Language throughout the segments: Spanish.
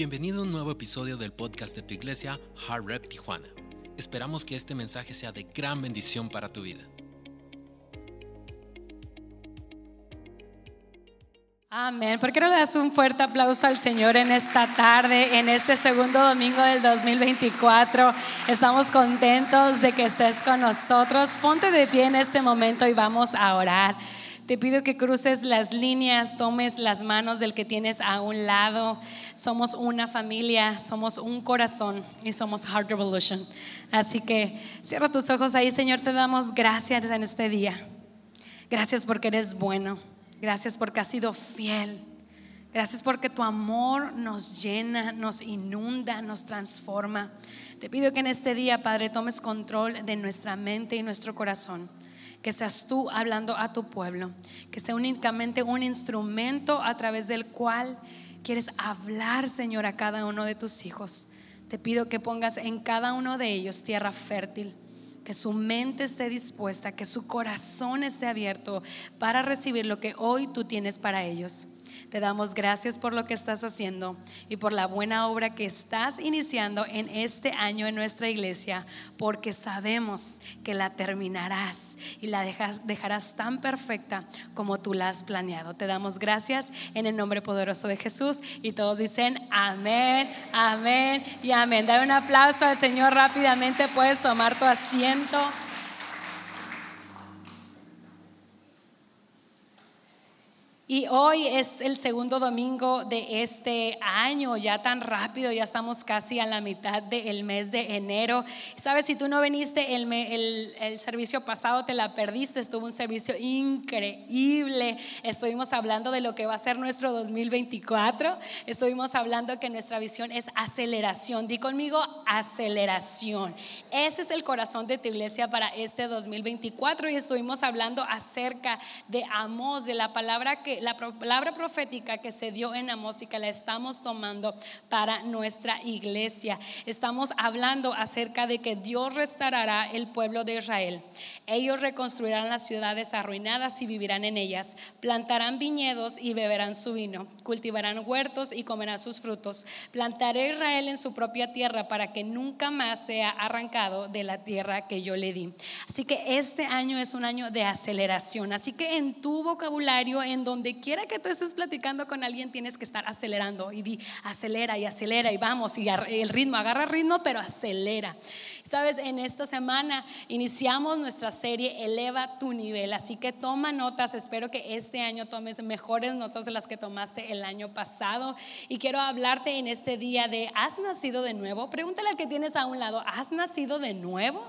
Bienvenido a un nuevo episodio del podcast de tu iglesia, Hard Rep Tijuana. Esperamos que este mensaje sea de gran bendición para tu vida. Amén. ¿Por qué no le das un fuerte aplauso al Señor en esta tarde, en este segundo domingo del 2024? Estamos contentos de que estés con nosotros. Ponte de pie en este momento y vamos a orar. Te pido que cruces las líneas, tomes las manos del que tienes a un lado. Somos una familia, somos un corazón y somos Heart Revolution. Así que cierra tus ojos ahí, Señor. Te damos gracias en este día. Gracias porque eres bueno. Gracias porque has sido fiel. Gracias porque tu amor nos llena, nos inunda, nos transforma. Te pido que en este día, Padre, tomes control de nuestra mente y nuestro corazón que seas tú hablando a tu pueblo, que sea únicamente un instrumento a través del cual quieres hablar, Señor, a cada uno de tus hijos. Te pido que pongas en cada uno de ellos tierra fértil, que su mente esté dispuesta, que su corazón esté abierto para recibir lo que hoy tú tienes para ellos. Te damos gracias por lo que estás haciendo y por la buena obra que estás iniciando en este año en nuestra iglesia, porque sabemos que la terminarás y la dejarás tan perfecta como tú la has planeado. Te damos gracias en el nombre poderoso de Jesús y todos dicen amén, amén y amén. Dale un aplauso al Señor rápidamente, puedes tomar tu asiento. Y hoy es el segundo domingo de este año, ya tan rápido, ya estamos casi a la mitad del mes de enero. Sabes, si tú no viniste el, el, servicio pasado, te la perdiste, estuvo un servicio increíble. Estuvimos hablando de lo que va a ser nuestro 2024, estuvimos hablando que nuestra visión es aceleración. Di conmigo, aceleración. Ese es el corazón de tu iglesia para este 2024 y estuvimos hablando acerca de Amos, de la palabra que la palabra profética que se dio en Amós y la estamos tomando para nuestra iglesia. Estamos hablando acerca de que Dios restaurará el pueblo de Israel. Ellos reconstruirán las ciudades arruinadas y vivirán en ellas. Plantarán viñedos y beberán su vino. Cultivarán huertos y comerán sus frutos. Plantaré Israel en su propia tierra para que nunca más sea arrancado de la tierra que yo le di. Así que este año es un año de aceleración. Así que en tu vocabulario, en donde quiera que tú estés platicando con alguien, tienes que estar acelerando y di, acelera y acelera y vamos, y el ritmo, agarra ritmo, pero acelera. Sabes, en esta semana iniciamos nuestra serie Eleva tu nivel, así que toma notas, espero que este año tomes mejores notas de las que tomaste el año pasado. Y quiero hablarte en este día de, ¿has nacido de nuevo? Pregúntale al que tienes a un lado, ¿has nacido de nuevo?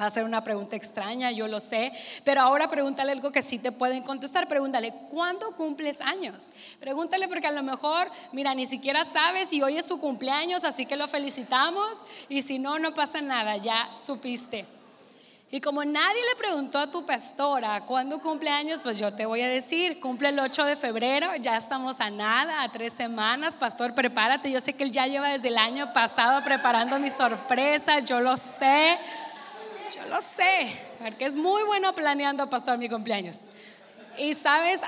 Va a ser una pregunta extraña, yo lo sé, pero ahora pregúntale algo que sí te pueden contestar. Pregúntale, ¿cuándo cumples años? Pregúntale porque a lo mejor, mira, ni siquiera sabes si hoy es su cumpleaños, así que lo felicitamos y si no, no pasa nada, ya supiste. Y como nadie le preguntó a tu pastora cuándo cumple años, pues yo te voy a decir, cumple el 8 de febrero, ya estamos a nada, a tres semanas, pastor, prepárate. Yo sé que él ya lleva desde el año pasado preparando mi sorpresa, yo lo sé. Yo lo sé, porque es muy bueno planeando, pastor, mi cumpleaños. Y sabes,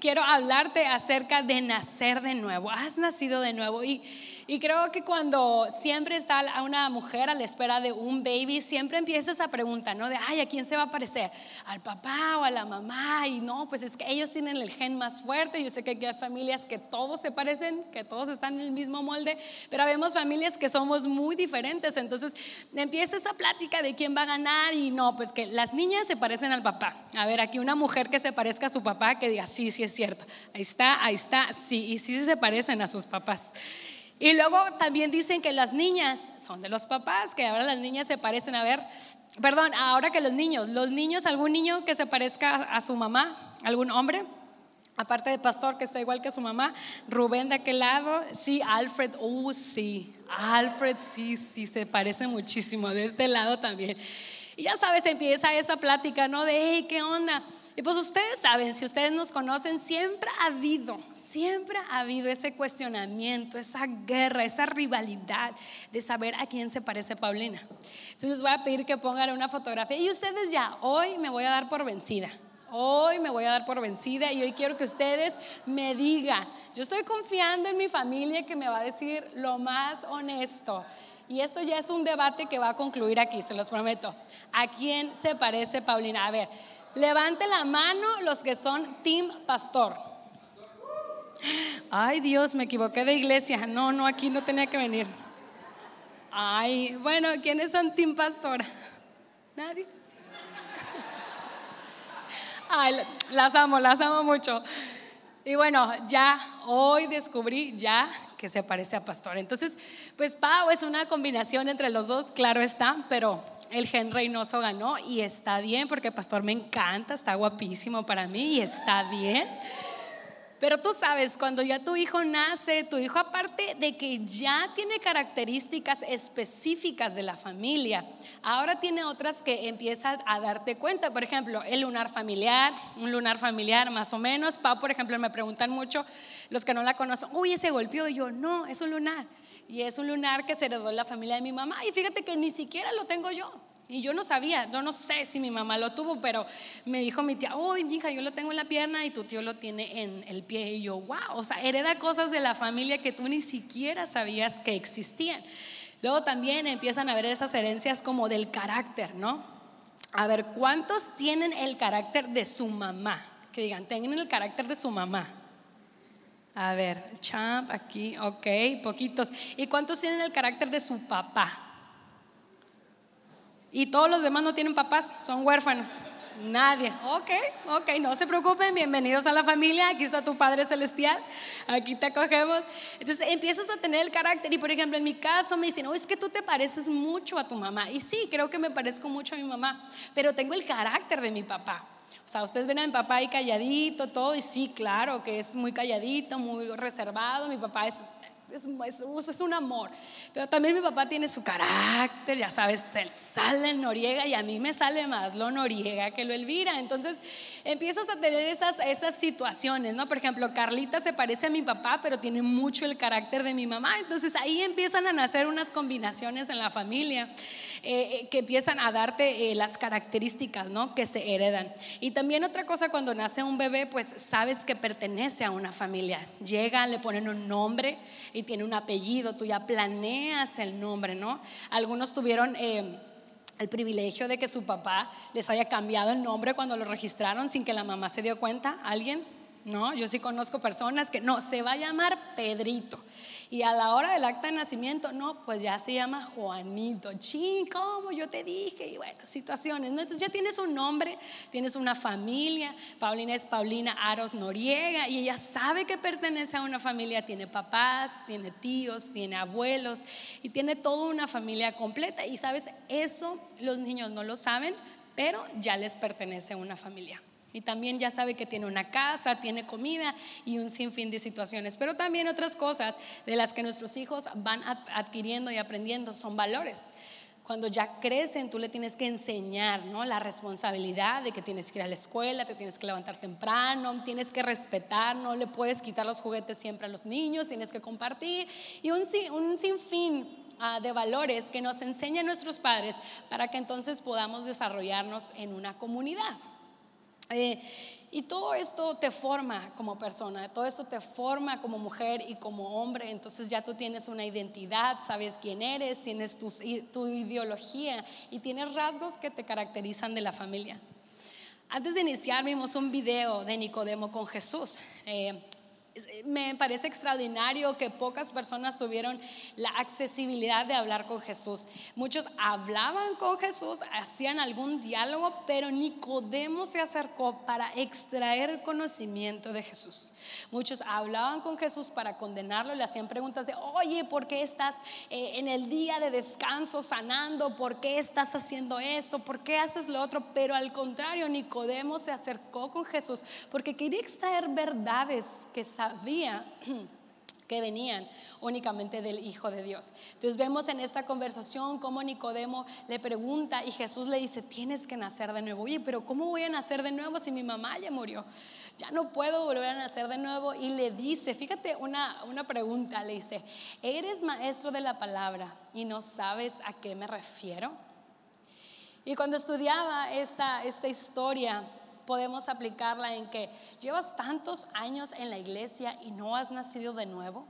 quiero hablarte acerca de nacer de nuevo. Has nacido de nuevo y y creo que cuando siempre está una mujer a la espera de un baby, siempre empieza esa pregunta, ¿no? De, ay, ¿a quién se va a parecer? ¿Al papá o a la mamá? Y no, pues es que ellos tienen el gen más fuerte. Yo sé que hay familias que todos se parecen, que todos están en el mismo molde, pero vemos familias que somos muy diferentes. Entonces empieza esa plática de quién va a ganar y no, pues que las niñas se parecen al papá. A ver, aquí una mujer que se parezca a su papá, que diga, sí, sí es cierto. Ahí está, ahí está, sí, y sí se parecen a sus papás. Y luego también dicen que las niñas son de los papás, que ahora las niñas se parecen a ver, perdón, ahora que los niños, los niños, algún niño que se parezca a su mamá, algún hombre, aparte del pastor que está igual que su mamá, Rubén de aquel lado, sí, Alfred, oh sí, Alfred sí, sí, se parece muchísimo, de este lado también. Y ya sabes, empieza esa plática, ¿no? De, hey, ¿qué onda? Y pues ustedes saben, si ustedes nos conocen, siempre ha habido, siempre ha habido ese cuestionamiento, esa guerra, esa rivalidad de saber a quién se parece Paulina. Entonces les voy a pedir que pongan una fotografía y ustedes ya, hoy me voy a dar por vencida. Hoy me voy a dar por vencida y hoy quiero que ustedes me digan. Yo estoy confiando en mi familia que me va a decir lo más honesto. Y esto ya es un debate que va a concluir aquí, se los prometo. ¿A quién se parece Paulina? A ver, levante la mano los que son Team Pastor. Ay Dios, me equivoqué de iglesia. No, no, aquí no tenía que venir. Ay, bueno, ¿quiénes son Team Pastor? Nadie. Ay, las amo, las amo mucho. Y bueno, ya hoy descubrí ya que se parece a Pastor. Entonces, pues Pau es una combinación entre los dos, claro está, pero el gen Reynoso ganó y está bien porque Pastor me encanta, está guapísimo para mí y está bien. Pero tú sabes, cuando ya tu hijo nace, tu hijo aparte de que ya tiene características específicas de la familia, ahora tiene otras que empiezas a darte cuenta. Por ejemplo, el lunar familiar, un lunar familiar más o menos. Pau, por ejemplo, me preguntan mucho, los que no la conocen, uy, ese golpeó. Y yo, no, es un lunar. Y es un lunar que se heredó la familia de mi mamá. Y fíjate que ni siquiera lo tengo yo. Y yo no sabía, yo no sé si mi mamá lo tuvo, pero me dijo mi tía, oh, hija, yo lo tengo en la pierna y tu tío lo tiene en el pie. Y yo, wow, o sea, hereda cosas de la familia que tú ni siquiera sabías que existían. Luego también empiezan a ver esas herencias como del carácter, ¿no? A ver, ¿cuántos tienen el carácter de su mamá? Que digan, tienen el carácter de su mamá. A ver, champ, aquí, ok, poquitos. ¿Y cuántos tienen el carácter de su papá? Y todos los demás no tienen papás, son huérfanos. Nadie. Ok, ok, no se preocupen, bienvenidos a la familia, aquí está tu Padre Celestial, aquí te acogemos. Entonces empiezas a tener el carácter y por ejemplo en mi caso me dicen, no, es que tú te pareces mucho a tu mamá. Y sí, creo que me parezco mucho a mi mamá, pero tengo el carácter de mi papá. O sea, ustedes ven a mi papá ahí calladito, todo, y sí, claro que es muy calladito, muy reservado. Mi papá es es, es, un amor. Pero también mi papá tiene su carácter, ya sabes, sale el Noriega y a mí me sale más lo Noriega que lo Elvira. Entonces empiezas a tener esas, esas situaciones, ¿no? Por ejemplo, Carlita se parece a mi papá, pero tiene mucho el carácter de mi mamá. Entonces ahí empiezan a nacer unas combinaciones en la familia. Eh, eh, que empiezan a darte eh, las características ¿no? que se heredan. Y también otra cosa, cuando nace un bebé, pues sabes que pertenece a una familia. Llega, le ponen un nombre y tiene un apellido, tú ya planeas el nombre, ¿no? Algunos tuvieron... el privilegio de que su papá les haya cambiado el nombre cuando lo registraron sin que la mamá se dio cuenta. ¿Alguien? No, yo sí conozco personas que no, se va a llamar Pedrito. Y a la hora del acta de nacimiento, no, pues ya se llama Juanito. Ching, ¿cómo? Yo te dije. Y bueno, situaciones. Entonces ya tienes un nombre, tienes una familia. Paulina es Paulina Aros Noriega y ella sabe que pertenece a una familia. Tiene papás, tiene tíos, tiene abuelos y tiene toda una familia completa. Y sabes, eso los niños no lo saben, pero ya les pertenece a una familia. Y también ya sabe que tiene una casa, tiene comida y un sinfín de situaciones. Pero también otras cosas de las que nuestros hijos van adquiriendo y aprendiendo son valores. Cuando ya crecen, tú le tienes que enseñar ¿no? la responsabilidad de que tienes que ir a la escuela, te tienes que levantar temprano, tienes que respetar, no le puedes quitar los juguetes siempre a los niños, tienes que compartir y un, un sinfín ah, de valores que nos enseñan nuestros padres para que entonces podamos desarrollarnos en una comunidad. Eh, y todo esto te forma como persona, todo esto te forma como mujer y como hombre, entonces ya tú tienes una identidad, sabes quién eres, tienes tu, tu ideología y tienes rasgos que te caracterizan de la familia. Antes de iniciar vimos un video de Nicodemo con Jesús. Eh, me parece extraordinario que pocas personas tuvieron la accesibilidad de hablar con Jesús. Muchos hablaban con Jesús, hacían algún diálogo, pero Nicodemo se acercó para extraer conocimiento de Jesús. Muchos hablaban con Jesús para condenarlo, le hacían preguntas de, oye, ¿por qué estás eh, en el día de descanso sanando? ¿Por qué estás haciendo esto? ¿Por qué haces lo otro? Pero al contrario, Nicodemo se acercó con Jesús porque quería extraer verdades que sabía que venían únicamente del Hijo de Dios. Entonces vemos en esta conversación cómo Nicodemo le pregunta y Jesús le dice, tienes que nacer de nuevo. Oye, pero ¿cómo voy a nacer de nuevo si mi mamá ya murió? Ya no puedo volver a nacer de nuevo. Y le dice, fíjate una, una pregunta, le dice, ¿eres maestro de la palabra y no sabes a qué me refiero? Y cuando estudiaba esta, esta historia, podemos aplicarla en que llevas tantos años en la iglesia y no has nacido de nuevo.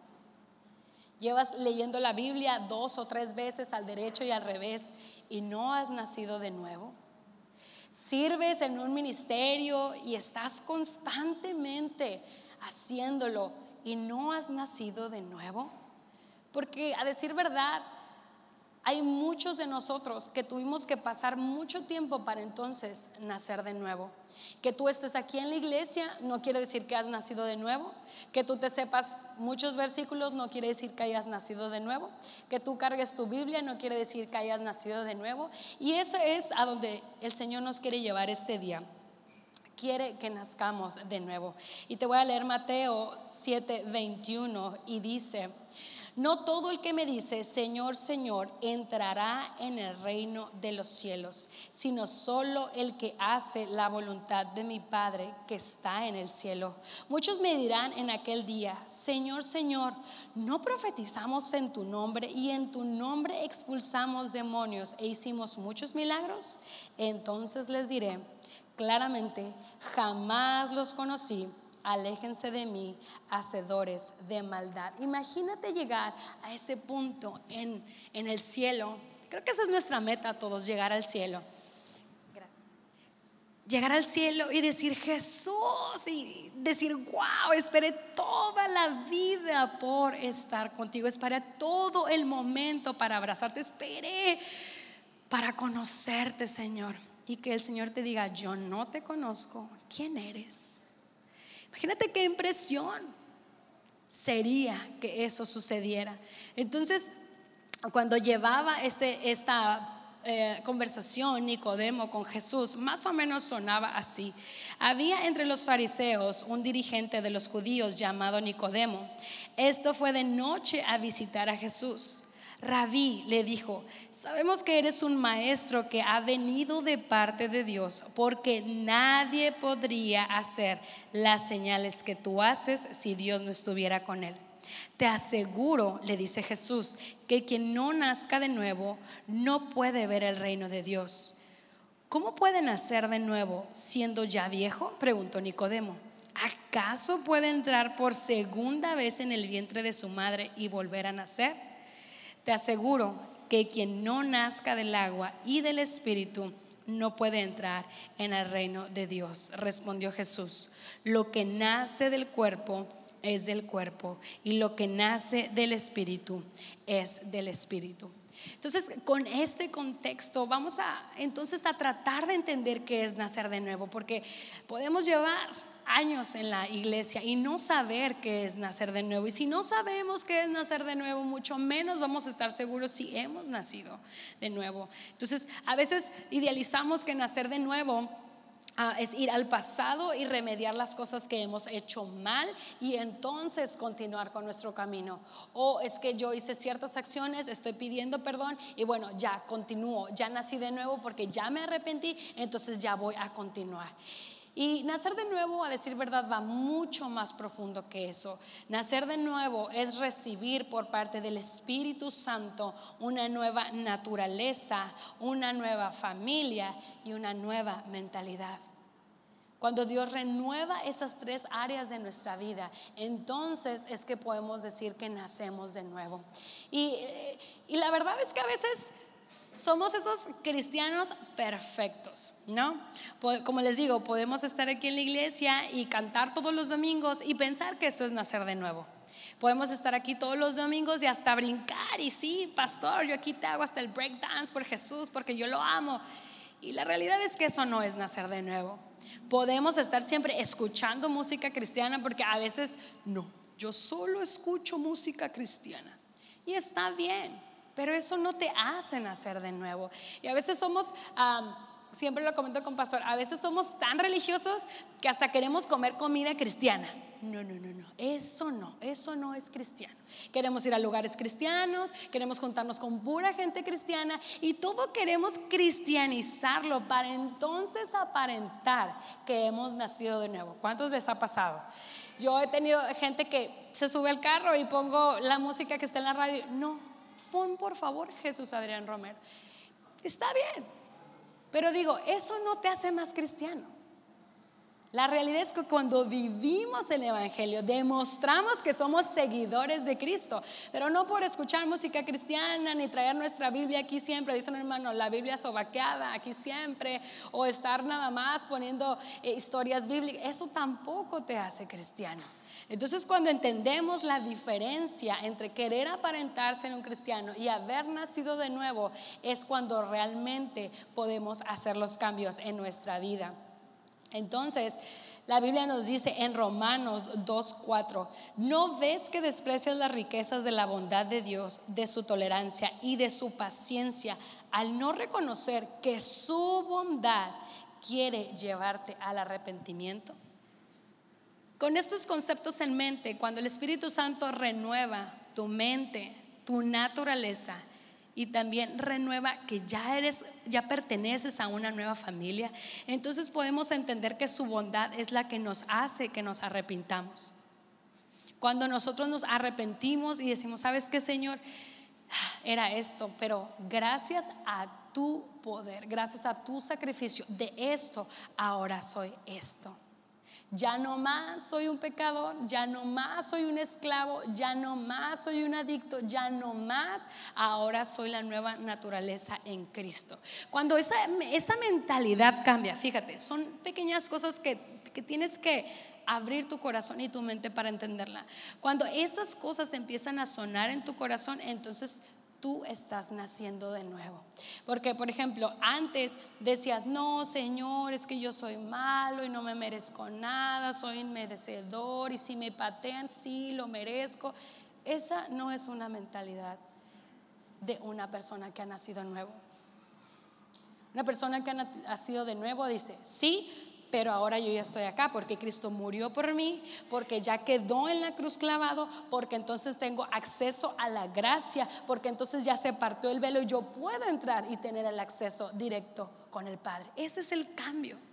Llevas leyendo la Biblia dos o tres veces al derecho y al revés y no has nacido de nuevo. Sirves en un ministerio y estás constantemente haciéndolo y no has nacido de nuevo. Porque a decir verdad, hay muchos de nosotros que tuvimos que pasar mucho tiempo para entonces nacer de nuevo. Que tú estés aquí en la iglesia no quiere decir que has nacido de nuevo. Que tú te sepas muchos versículos no quiere decir que hayas nacido de nuevo. Que tú cargues tu Biblia no quiere decir que hayas nacido de nuevo. Y eso es a donde el Señor nos quiere llevar este día quiere que nazcamos de nuevo. Y te voy a leer Mateo 7, 21 y dice, no todo el que me dice, Señor, Señor, entrará en el reino de los cielos, sino solo el que hace la voluntad de mi Padre que está en el cielo. Muchos me dirán en aquel día, Señor, Señor, ¿no profetizamos en tu nombre y en tu nombre expulsamos demonios e hicimos muchos milagros? Entonces les diré claramente, jamás los conocí aléjense de mí, hacedores de maldad. Imagínate llegar a ese punto en, en el cielo. Creo que esa es nuestra meta todos, llegar al cielo. Gracias. Llegar al cielo y decir Jesús y decir, wow, esperé toda la vida por estar contigo, esperé todo el momento para abrazarte, esperé para conocerte, Señor. Y que el Señor te diga, yo no te conozco, ¿quién eres? Imagínate qué impresión sería que eso sucediera. Entonces, cuando llevaba este, esta eh, conversación Nicodemo con Jesús, más o menos sonaba así. Había entre los fariseos un dirigente de los judíos llamado Nicodemo. Esto fue de noche a visitar a Jesús. Rabí le dijo, sabemos que eres un maestro que ha venido de parte de Dios, porque nadie podría hacer las señales que tú haces si Dios no estuviera con él. Te aseguro, le dice Jesús, que quien no nazca de nuevo no puede ver el reino de Dios. ¿Cómo puede nacer de nuevo siendo ya viejo? preguntó Nicodemo. ¿Acaso puede entrar por segunda vez en el vientre de su madre y volver a nacer? Te aseguro que quien no nazca del agua y del Espíritu no puede entrar en el reino de Dios. Respondió Jesús, lo que nace del cuerpo es del cuerpo y lo que nace del Espíritu es del Espíritu. Entonces, con este contexto vamos a entonces a tratar de entender qué es nacer de nuevo, porque podemos llevar años en la iglesia y no saber qué es nacer de nuevo. Y si no sabemos qué es nacer de nuevo, mucho menos vamos a estar seguros si hemos nacido de nuevo. Entonces, a veces idealizamos que nacer de nuevo ah, es ir al pasado y remediar las cosas que hemos hecho mal y entonces continuar con nuestro camino. O es que yo hice ciertas acciones, estoy pidiendo perdón y bueno, ya continúo, ya nací de nuevo porque ya me arrepentí, entonces ya voy a continuar. Y nacer de nuevo, a decir verdad, va mucho más profundo que eso. Nacer de nuevo es recibir por parte del Espíritu Santo una nueva naturaleza, una nueva familia y una nueva mentalidad. Cuando Dios renueva esas tres áreas de nuestra vida, entonces es que podemos decir que nacemos de nuevo. Y, y la verdad es que a veces somos esos cristianos perfectos, ¿no? Como les digo, podemos estar aquí en la iglesia y cantar todos los domingos y pensar que eso es nacer de nuevo. Podemos estar aquí todos los domingos y hasta brincar y sí, pastor, yo aquí te hago hasta el break dance por Jesús porque yo lo amo. Y la realidad es que eso no es nacer de nuevo. Podemos estar siempre escuchando música cristiana porque a veces no, yo solo escucho música cristiana. Y está bien, pero eso no te hace nacer de nuevo. Y a veces somos, siempre lo comento con pastor, a veces somos tan religiosos que hasta queremos comer comida cristiana. No, no, no, no, eso no, eso no es cristiano. Queremos ir a lugares cristianos, queremos juntarnos con pura gente cristiana y todo queremos cristianizarlo para entonces aparentar que hemos nacido de nuevo. ¿Cuántos les ha pasado? Yo he tenido gente que se sube al carro y pongo la música que está en la radio. No, Pon por favor Jesús Adrián Romero. Está bien, pero digo, eso no te hace más cristiano. La realidad es que cuando vivimos el Evangelio, demostramos que somos seguidores de Cristo, pero no por escuchar música cristiana ni traer nuestra Biblia aquí siempre, dicen hermano, la Biblia sobaqueada aquí siempre, o estar nada más poniendo eh, historias bíblicas, eso tampoco te hace cristiano. Entonces cuando entendemos la diferencia entre querer aparentarse en un cristiano y haber nacido de nuevo, es cuando realmente podemos hacer los cambios en nuestra vida. Entonces, la Biblia nos dice en Romanos 2.4, ¿no ves que desprecias las riquezas de la bondad de Dios, de su tolerancia y de su paciencia, al no reconocer que su bondad quiere llevarte al arrepentimiento? Con estos conceptos en mente, cuando el Espíritu Santo renueva tu mente, tu naturaleza, y también renueva que ya eres, ya perteneces a una nueva familia, entonces podemos entender que su bondad es la que nos hace que nos arrepintamos. Cuando nosotros nos arrepentimos y decimos, ¿sabes qué, Señor? Era esto, pero gracias a tu poder, gracias a tu sacrificio, de esto ahora soy esto. Ya no más soy un pecador, ya no más soy un esclavo, ya no más soy un adicto, ya no más, ahora soy la nueva naturaleza en Cristo. Cuando esa, esa mentalidad cambia, fíjate, son pequeñas cosas que, que tienes que abrir tu corazón y tu mente para entenderla. Cuando esas cosas empiezan a sonar en tu corazón, entonces tú estás naciendo de nuevo. Porque, por ejemplo, antes decías, no, Señor, es que yo soy malo y no me merezco nada, soy inmerecedor y si me patean, sí, lo merezco. Esa no es una mentalidad de una persona que ha nacido de nuevo. Una persona que ha nacido de nuevo dice, sí, pero ahora yo ya estoy acá porque Cristo murió por mí, porque ya quedó en la cruz clavado, porque entonces tengo acceso a la gracia, porque entonces ya se partió el velo y yo puedo entrar y tener el acceso directo con el Padre. Ese es el cambio.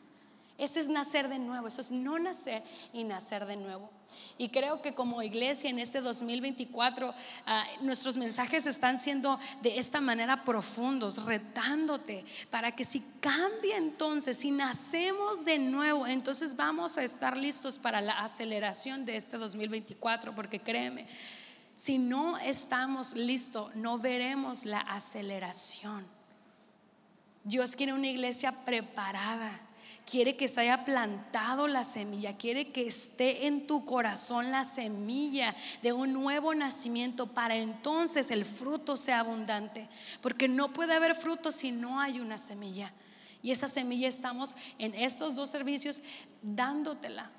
Ese es nacer de nuevo, eso es no nacer y nacer de nuevo. Y creo que como iglesia en este 2024 ah, nuestros mensajes están siendo de esta manera profundos, retándote para que si cambia entonces, si nacemos de nuevo, entonces vamos a estar listos para la aceleración de este 2024, porque créeme, si no estamos listos, no veremos la aceleración. Dios quiere una iglesia preparada quiere que se haya plantado la semilla, quiere que esté en tu corazón la semilla de un nuevo nacimiento para entonces el fruto sea abundante, porque no puede haber fruto si no hay una semilla. Y esa semilla estamos en estos dos servicios dándotela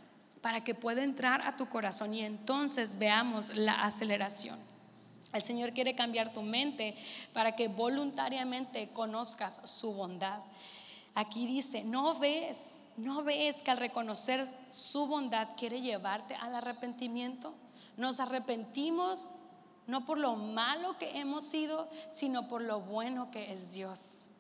para que pueda entrar a tu corazón y entonces veamos la aceleración. El Señor quiere cambiar tu mente para que voluntariamente conozcas su bondad. Aquí dice, no ves, no ves que al reconocer su bondad quiere llevarte al arrepentimiento. Nos arrepentimos no por lo malo que hemos sido, sino por lo bueno que es Dios.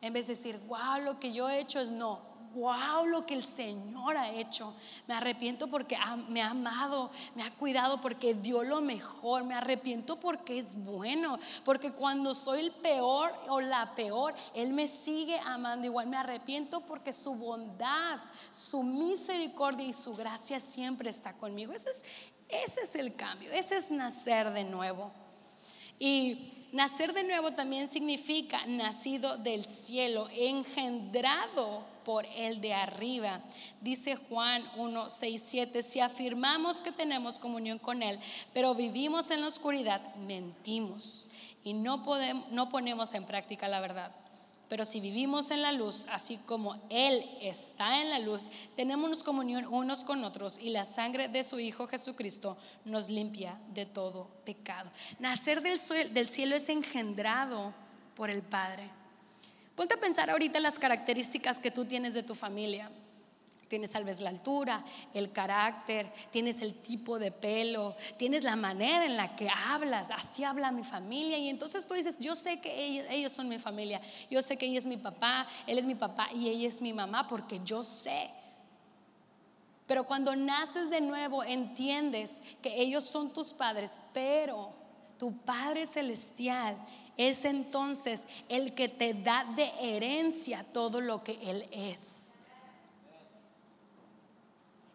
En vez de decir, wow, lo que yo he hecho es no, wow lo que el Señor ha hecho. Me arrepiento porque me ha amado, me ha cuidado porque dio lo mejor. Me arrepiento porque es bueno, porque cuando soy el peor o la peor, Él me sigue amando igual. Me arrepiento porque su bondad, su misericordia y su gracia siempre está conmigo. Ese es, ese es el cambio, ese es nacer de nuevo. Y nacer de nuevo también significa nacido del cielo, engendrado por el de arriba. Dice Juan 1, 6, 7, si afirmamos que tenemos comunión con Él, pero vivimos en la oscuridad, mentimos y no, podemos, no ponemos en práctica la verdad. Pero si vivimos en la luz, así como Él está en la luz, tenemos comunión unos con otros y la sangre de su Hijo Jesucristo nos limpia de todo pecado. Nacer del, del cielo es engendrado por el Padre. Ponte a pensar ahorita las características que tú tienes de tu familia. Tienes tal vez la altura, el carácter, tienes el tipo de pelo, tienes la manera en la que hablas, así habla mi familia. Y entonces tú dices, yo sé que ellos, son mi familia, yo sé que ella es mi papá, él es mi papá y ella es mi mamá porque yo sé. Pero cuando naces de nuevo entiendes que ellos son tus padres, pero tu Padre Celestial es entonces el que te da de herencia todo lo que Él es.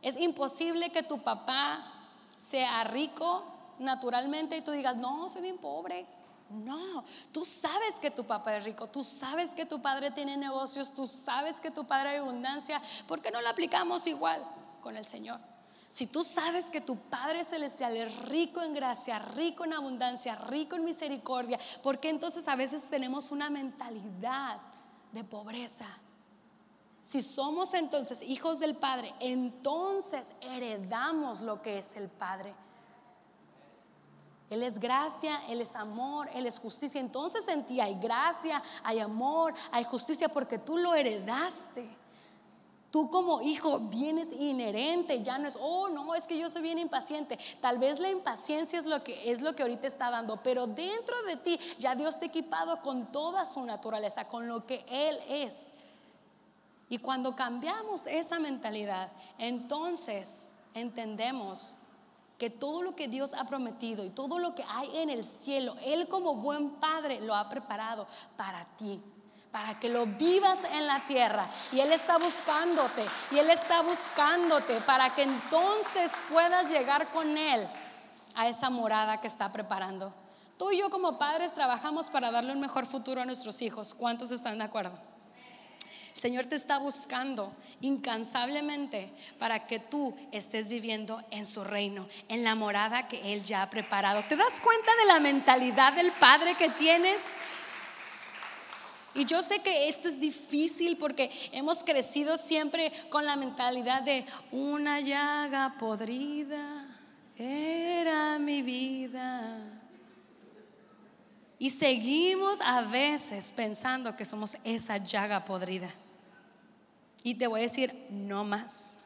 Es imposible que tu papá sea rico naturalmente y tú digas, no, soy bien pobre. No, tú sabes que tu papá es rico, tú sabes que tu padre tiene negocios, tú sabes que tu padre hay abundancia. ¿Por qué no lo aplicamos igual con el Señor? Si tú sabes que tu Padre Celestial es rico en gracia, rico en abundancia, rico en misericordia, ¿por qué entonces a veces tenemos una mentalidad de pobreza? Si somos entonces hijos del Padre, entonces heredamos lo que es el Padre. Él es gracia, Él es amor, Él es justicia. Entonces en ti hay gracia, hay amor, hay justicia porque tú lo heredaste. Tú como hijo vienes inherente, ya no es, oh, no, es que yo soy bien impaciente. Tal vez la impaciencia es lo que es lo que ahorita está dando, pero dentro de ti ya Dios te ha equipado con toda su naturaleza, con lo que él es. Y cuando cambiamos esa mentalidad, entonces entendemos que todo lo que Dios ha prometido y todo lo que hay en el cielo, Él como buen padre lo ha preparado para ti para que lo vivas en la tierra. Y Él está buscándote, y Él está buscándote para que entonces puedas llegar con Él a esa morada que está preparando. Tú y yo como padres trabajamos para darle un mejor futuro a nuestros hijos. ¿Cuántos están de acuerdo? Señor te está buscando incansablemente para que tú estés viviendo en su reino, en la morada que Él ya ha preparado. ¿Te das cuenta de la mentalidad del Padre que tienes? Y yo sé que esto es difícil porque hemos crecido siempre con la mentalidad de una llaga podrida era mi vida. Y seguimos a veces pensando que somos esa llaga podrida. Y te voy a decir, no más.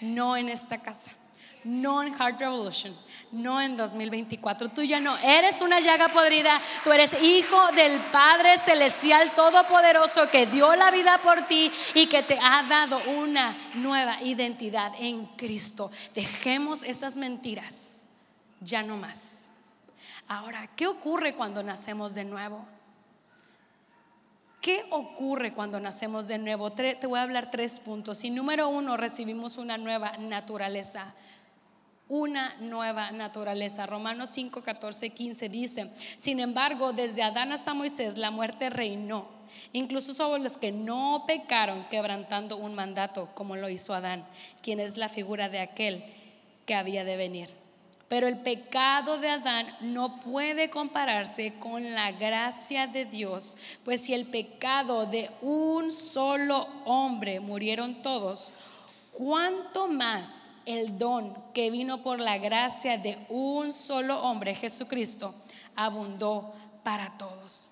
No en esta casa. No en Heart Revolution no en 2024. Tú ya no eres una llaga podrida, tú eres hijo del Padre Celestial Todopoderoso que dio la vida por ti y que te ha dado una nueva identidad en Cristo. Dejemos esas mentiras, ya no más. Ahora, ¿qué ocurre cuando nacemos de nuevo? ¿Qué ocurre cuando nacemos de nuevo? Te voy a hablar tres puntos. Y número uno, recibimos una nueva naturaleza una nueva naturaleza. Romanos 5, 14, 15 dice, sin embargo, desde Adán hasta Moisés la muerte reinó, incluso sobre los que no pecaron quebrantando un mandato, como lo hizo Adán, quien es la figura de aquel que había de venir. Pero el pecado de Adán no puede compararse con la gracia de Dios, pues si el pecado de un solo hombre murieron todos, ¿cuánto más el don que vino por la gracia de un solo hombre, Jesucristo, abundó para todos.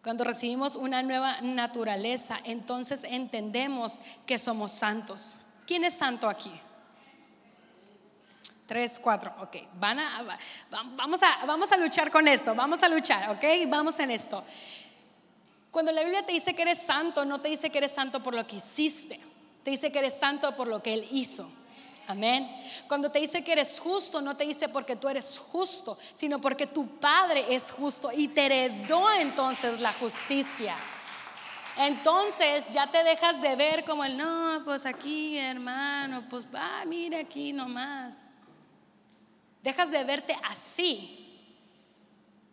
Cuando recibimos una nueva naturaleza, entonces entendemos que somos santos. ¿Quién es santo aquí? Tres, cuatro, ok. Van a, vamos, a, vamos a luchar con esto, vamos a luchar, ok. Vamos en esto. Cuando la Biblia te dice que eres santo, no te dice que eres santo por lo que hiciste te dice que eres santo por lo que Él hizo. Amén. Cuando te dice que eres justo, no te dice porque tú eres justo, sino porque tu Padre es justo y te heredó entonces la justicia. Entonces ya te dejas de ver como el, no, pues aquí hermano, pues va, mira aquí nomás. Dejas de verte así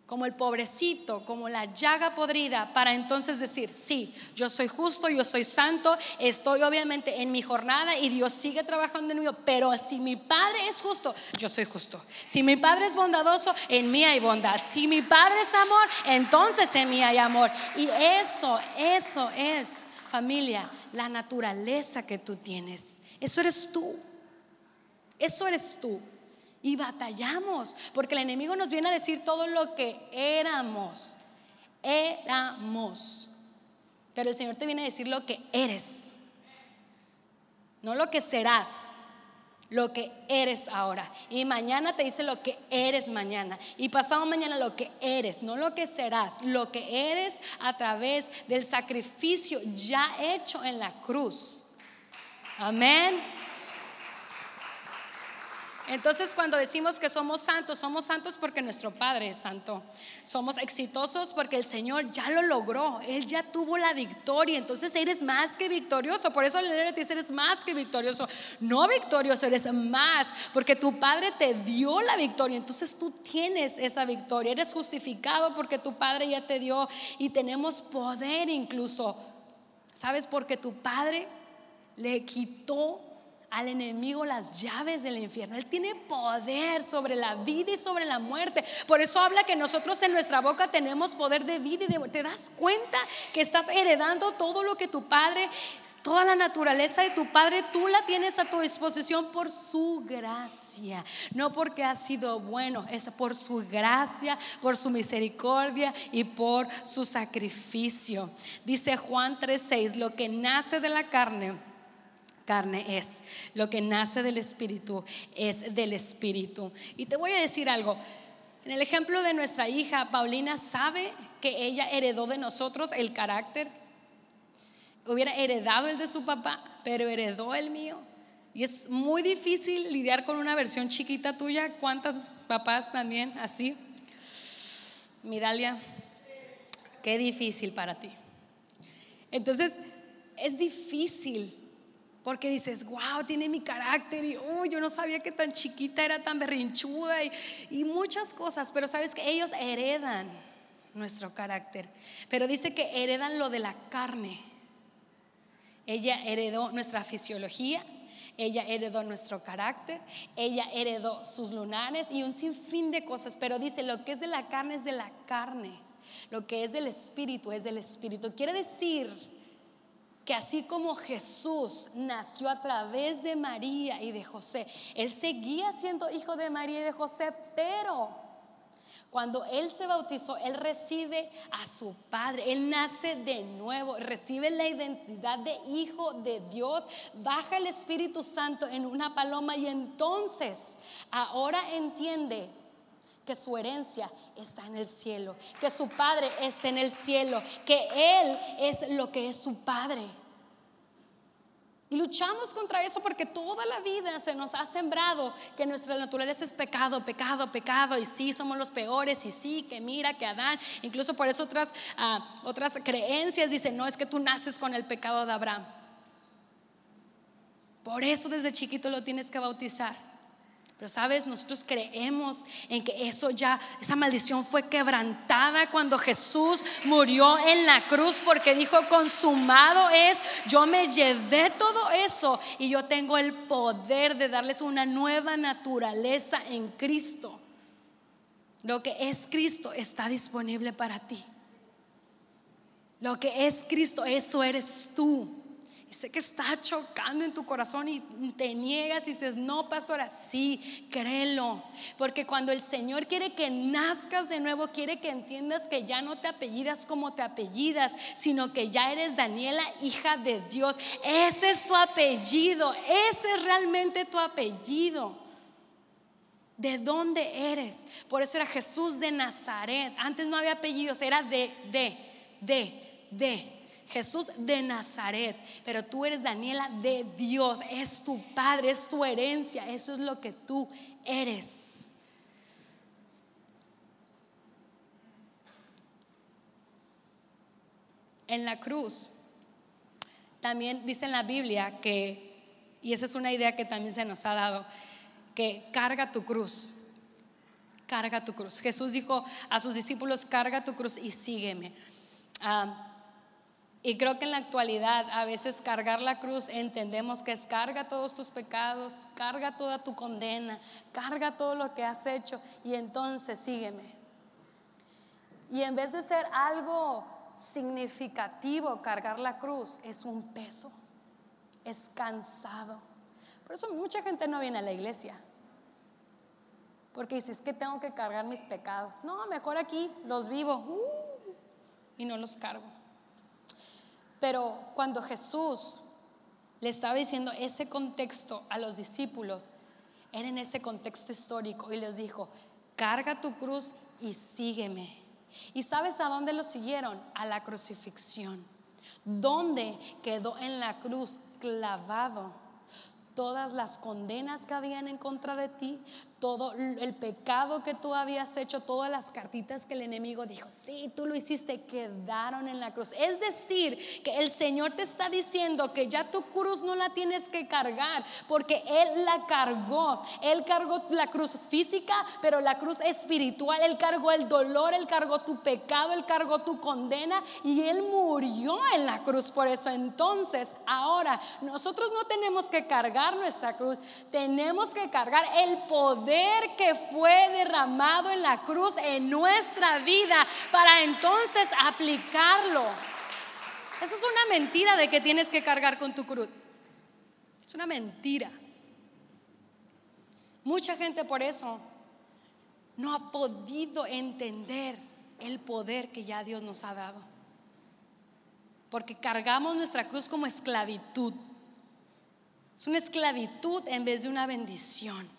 como el pobrecito, como la llaga podrida, para entonces decir, sí, yo soy justo, yo soy santo, estoy obviamente en mi jornada y Dios sigue trabajando en mí, pero si mi Padre es justo, yo soy justo. Si mi Padre es bondadoso, en mí hay bondad. Si mi Padre es amor, entonces en mí hay amor. Y eso, eso es, familia, la naturaleza que tú tienes. Eso eres tú. Eso eres tú y batallamos, porque el enemigo nos viene a decir todo lo que éramos, éramos. Pero el Señor te viene a decir lo que eres, no lo que serás, lo que eres ahora. Y mañana te dice lo que eres mañana. Y pasado mañana lo que eres, no lo que serás, lo que eres a través del sacrificio ya hecho en la cruz. Amén. Entonces cuando decimos que somos santos, somos santos porque nuestro Padre es santo. Somos exitosos porque el Señor ya lo logró, Él ya tuvo la victoria. Entonces eres más que victorioso. Por eso el te dice, eres más que victorioso. No victorioso, eres más, porque tu Padre te dio la victoria. Entonces tú tienes esa victoria. Eres justificado porque tu Padre ya te dio y tenemos poder incluso. ¿Sabes? Porque tu Padre le quitó al enemigo las llaves del infierno. Él tiene poder sobre la vida y sobre la muerte. Por eso habla que nosotros en nuestra boca tenemos poder de vida y de muerte. ¿Te das cuenta que estás heredando todo lo que tu padre, toda la naturaleza de tu padre, tú la tienes a tu disposición por su gracia? No porque ha sido bueno, es por su gracia, por su misericordia y por su sacrificio. Dice Juan 3:6, lo que nace de la carne carne es. Lo que nace del Espíritu es del Espíritu. Y te voy a decir algo. En el ejemplo de nuestra hija, Paulina sabe que ella heredó de nosotros el carácter. Hubiera heredado el de su papá, pero heredó el mío. Y es muy difícil lidiar con una versión chiquita tuya. ¿Cuántas papás también así? Miralia, qué difícil para ti. Entonces, es difícil porque dices, wow, tiene mi carácter y uy, yo no sabía que tan chiquita era tan berrinchuda y, y muchas cosas, pero sabes que ellos heredan nuestro carácter. Pero dice que heredan lo de la carne. Ella heredó nuestra fisiología, ella heredó nuestro carácter, ella heredó sus lunares y un sinfín de cosas, pero dice, lo que es de la carne es de la carne, lo que es del espíritu es del espíritu. Quiere decir que así como Jesús nació a través de María y de José, Él seguía siendo hijo de María y de José, pero cuando Él se bautizó, Él recibe a su Padre, Él nace de nuevo, recibe la identidad de hijo de Dios, baja el Espíritu Santo en una paloma y entonces ahora entiende que su herencia está en el cielo, que su padre está en el cielo, que Él es lo que es su padre. Y luchamos contra eso porque toda la vida se nos ha sembrado que nuestra naturaleza es pecado, pecado, pecado, y sí somos los peores, y sí, que mira, que Adán, incluso por eso otras, ah, otras creencias dicen, no, es que tú naces con el pecado de Abraham. Por eso desde chiquito lo tienes que bautizar. Pero sabes, nosotros creemos en que eso ya, esa maldición fue quebrantada cuando Jesús murió en la cruz porque dijo, consumado es, yo me llevé todo eso y yo tengo el poder de darles una nueva naturaleza en Cristo. Lo que es Cristo está disponible para ti. Lo que es Cristo, eso eres tú. Sé que está chocando en tu corazón y te niegas y dices, no, pastora, sí, créelo. Porque cuando el Señor quiere que nazcas de nuevo, quiere que entiendas que ya no te apellidas como te apellidas, sino que ya eres Daniela, hija de Dios. Ese es tu apellido, ese es realmente tu apellido. ¿De dónde eres? Por eso era Jesús de Nazaret. Antes no había apellidos, era de, de, de, de. Jesús de Nazaret, pero tú eres Daniela de Dios, es tu padre, es tu herencia, eso es lo que tú eres. En la cruz, también dice en la Biblia que, y esa es una idea que también se nos ha dado, que carga tu cruz, carga tu cruz. Jesús dijo a sus discípulos, carga tu cruz y sígueme. Ah, y creo que en la actualidad a veces cargar la cruz entendemos que es carga todos tus pecados, carga toda tu condena, carga todo lo que has hecho y entonces sígueme. Y en vez de ser algo significativo cargar la cruz, es un peso, es cansado. Por eso mucha gente no viene a la iglesia. Porque dices que tengo que cargar mis pecados. No, mejor aquí los vivo uh, y no los cargo. Pero cuando Jesús le estaba diciendo ese contexto a los discípulos, era en ese contexto histórico y les dijo, carga tu cruz y sígueme. ¿Y sabes a dónde lo siguieron? A la crucifixión. ¿Dónde quedó en la cruz clavado todas las condenas que habían en contra de ti, todo el pecado que tú habías hecho, todas las cartitas que el enemigo dijo, sí, tú lo hiciste, quedaron en la cruz. Es decir, que el Señor te está diciendo que ya tu cruz no la tienes que cargar, porque Él la cargó. Él cargó la cruz física, pero la cruz espiritual. Él cargó el dolor, Él cargó tu pecado, Él cargó tu condena y Él murió en la cruz por eso. Entonces, ahora nosotros no tenemos que cargar nuestra cruz, tenemos que cargar el poder que fue derramado en la cruz en nuestra vida para entonces aplicarlo. Esa es una mentira de que tienes que cargar con tu cruz. Es una mentira. Mucha gente por eso no ha podido entender el poder que ya Dios nos ha dado. Porque cargamos nuestra cruz como esclavitud. Es una esclavitud en vez de una bendición.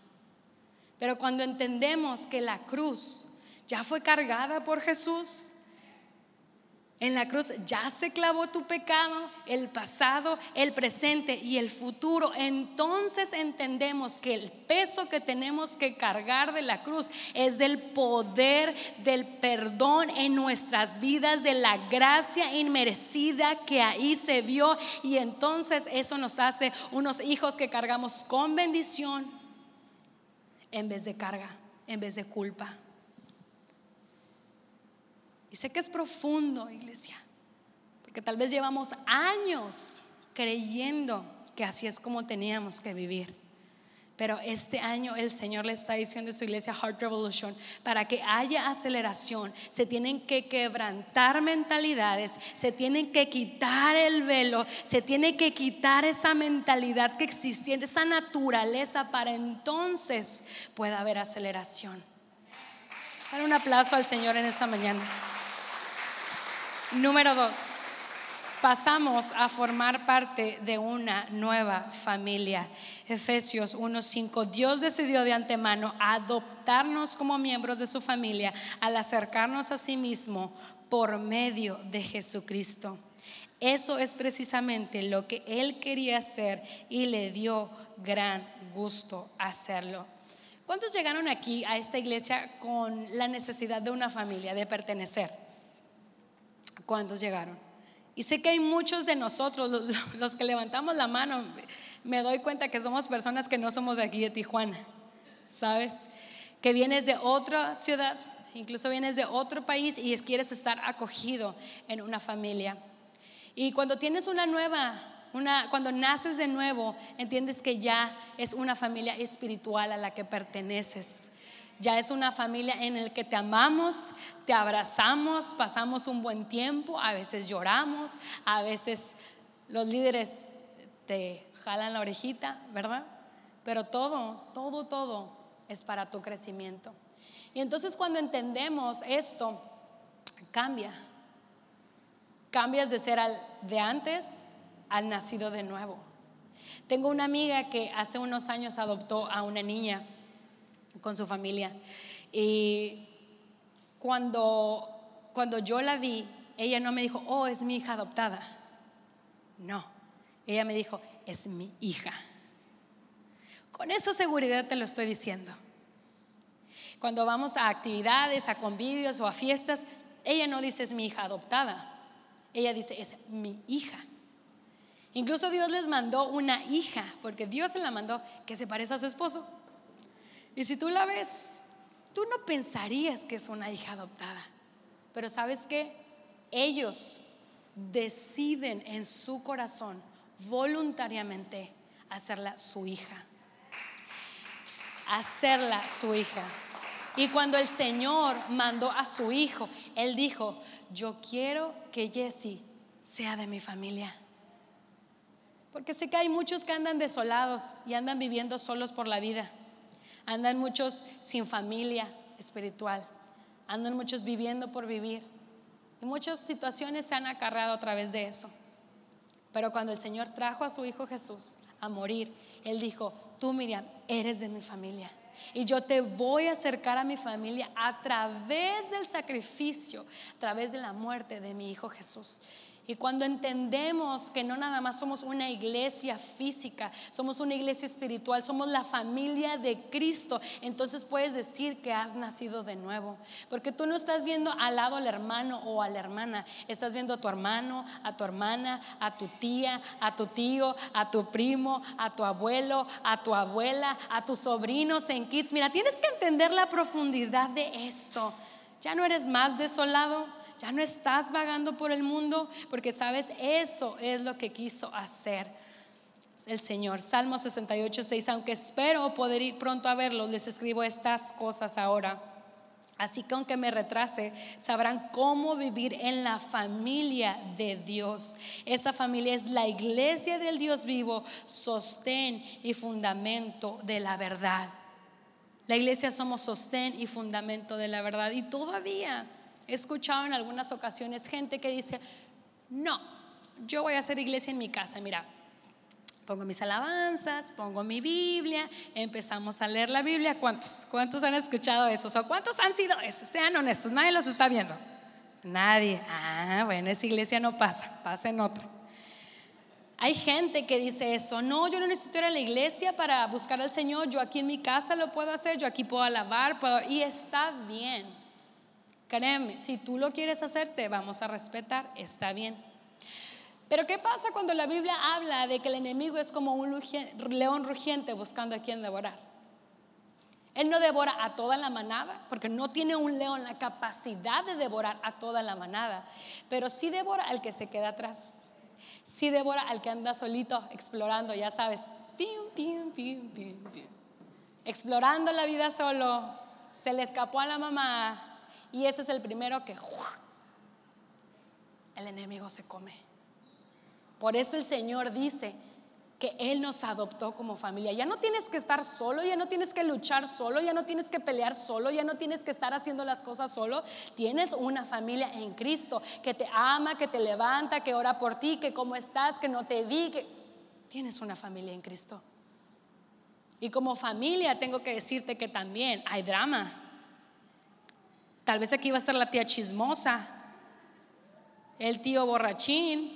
Pero cuando entendemos que la cruz ya fue cargada por Jesús, en la cruz ya se clavó tu pecado, el pasado, el presente y el futuro. Entonces entendemos que el peso que tenemos que cargar de la cruz es del poder del perdón en nuestras vidas, de la gracia inmerecida que ahí se vio. Y entonces eso nos hace unos hijos que cargamos con bendición en vez de carga, en vez de culpa. Y sé que es profundo, iglesia, porque tal vez llevamos años creyendo que así es como teníamos que vivir. Pero este año el Señor le está diciendo a su iglesia Heart Revolution, para que haya aceleración, se tienen que quebrantar mentalidades, se tienen que quitar el velo, se tiene que quitar esa mentalidad que existía, esa naturaleza, para entonces pueda haber aceleración. Dale un aplauso al Señor en esta mañana. Número dos, pasamos a formar parte de una nueva familia. Efesios 1:5, Dios decidió de antemano adoptarnos como miembros de su familia al acercarnos a sí mismo por medio de Jesucristo. Eso es precisamente lo que Él quería hacer y le dio gran gusto hacerlo. ¿Cuántos llegaron aquí a esta iglesia con la necesidad de una familia, de pertenecer? ¿Cuántos llegaron? Y sé que hay muchos de nosotros, los que levantamos la mano, me doy cuenta que somos personas que no somos de aquí de Tijuana, ¿sabes? Que vienes de otra ciudad, incluso vienes de otro país y quieres estar acogido en una familia. Y cuando tienes una nueva, una, cuando naces de nuevo, entiendes que ya es una familia espiritual a la que perteneces. Ya es una familia en la que te amamos, te abrazamos, pasamos un buen tiempo, a veces lloramos, a veces los líderes te jalan la orejita, ¿verdad? Pero todo, todo, todo es para tu crecimiento. Y entonces cuando entendemos esto, cambia. Cambias de ser al de antes al nacido de nuevo. Tengo una amiga que hace unos años adoptó a una niña con su familia. Y cuando, cuando yo la vi, ella no me dijo, oh, es mi hija adoptada. No, ella me dijo, es mi hija. Con esa seguridad te lo estoy diciendo. Cuando vamos a actividades, a convivios o a fiestas, ella no dice es mi hija adoptada. Ella dice es mi hija. Incluso Dios les mandó una hija, porque Dios se la mandó que se parece a su esposo. Y si tú la ves, tú no pensarías que es una hija adoptada. Pero sabes qué? Ellos deciden en su corazón voluntariamente hacerla su hija. Hacerla su hija. Y cuando el Señor mandó a su hijo, Él dijo, yo quiero que Jessie sea de mi familia. Porque sé que hay muchos que andan desolados y andan viviendo solos por la vida. Andan muchos sin familia espiritual. Andan muchos viviendo por vivir. Y muchas situaciones se han acarreado a través de eso. Pero cuando el Señor trajo a su Hijo Jesús a morir, Él dijo, tú Miriam, eres de mi familia. Y yo te voy a acercar a mi familia a través del sacrificio, a través de la muerte de mi Hijo Jesús. Y cuando entendemos que no nada más somos una iglesia física, somos una iglesia espiritual, somos la familia de Cristo, entonces puedes decir que has nacido de nuevo. Porque tú no estás viendo al lado al hermano o a la hermana, estás viendo a tu hermano, a tu hermana, a tu tía, a tu tío, a tu primo, a tu abuelo, a tu abuela, a tus sobrinos en kids. Mira, tienes que entender la profundidad de esto. Ya no eres más desolado ya no estás vagando por el mundo porque sabes, eso es lo que quiso hacer el Señor. Salmo 68, 6, aunque espero poder ir pronto a verlo, les escribo estas cosas ahora. Así que aunque me retrase, sabrán cómo vivir en la familia de Dios. Esa familia es la iglesia del Dios vivo, sostén y fundamento de la verdad. La iglesia somos sostén y fundamento de la verdad. Y todavía He escuchado en algunas ocasiones gente que dice, no, yo voy a hacer iglesia en mi casa. Mira, pongo mis alabanzas, pongo mi Biblia, empezamos a leer la Biblia. ¿Cuántos? ¿Cuántos han escuchado eso? ¿O cuántos han sido esos? Sean honestos, nadie los está viendo. Nadie. Ah, bueno, esa iglesia no pasa, pasa en otro. Hay gente que dice eso, no, yo no necesito ir a la iglesia para buscar al Señor, yo aquí en mi casa lo puedo hacer, yo aquí puedo alabar, puedo, y está bien. Créeme, si tú lo quieres hacer, te vamos a respetar, está bien. Pero ¿qué pasa cuando la Biblia habla de que el enemigo es como un león rugiente buscando a quien devorar? Él no devora a toda la manada, porque no tiene un león la capacidad de devorar a toda la manada, pero sí devora al que se queda atrás. Sí devora al que anda solito explorando, ya sabes, explorando la vida solo, se le escapó a la mamá, y ese es el primero que el enemigo se come. Por eso el Señor dice que Él nos adoptó como familia. Ya no tienes que estar solo, ya no tienes que luchar solo, ya no tienes que pelear solo, ya no tienes que estar haciendo las cosas solo. Tienes una familia en Cristo que te ama, que te levanta, que ora por ti, que cómo estás, que no te vi, que tienes una familia en Cristo. Y como familia tengo que decirte que también hay drama. Tal vez aquí va a estar la tía chismosa, el tío borrachín,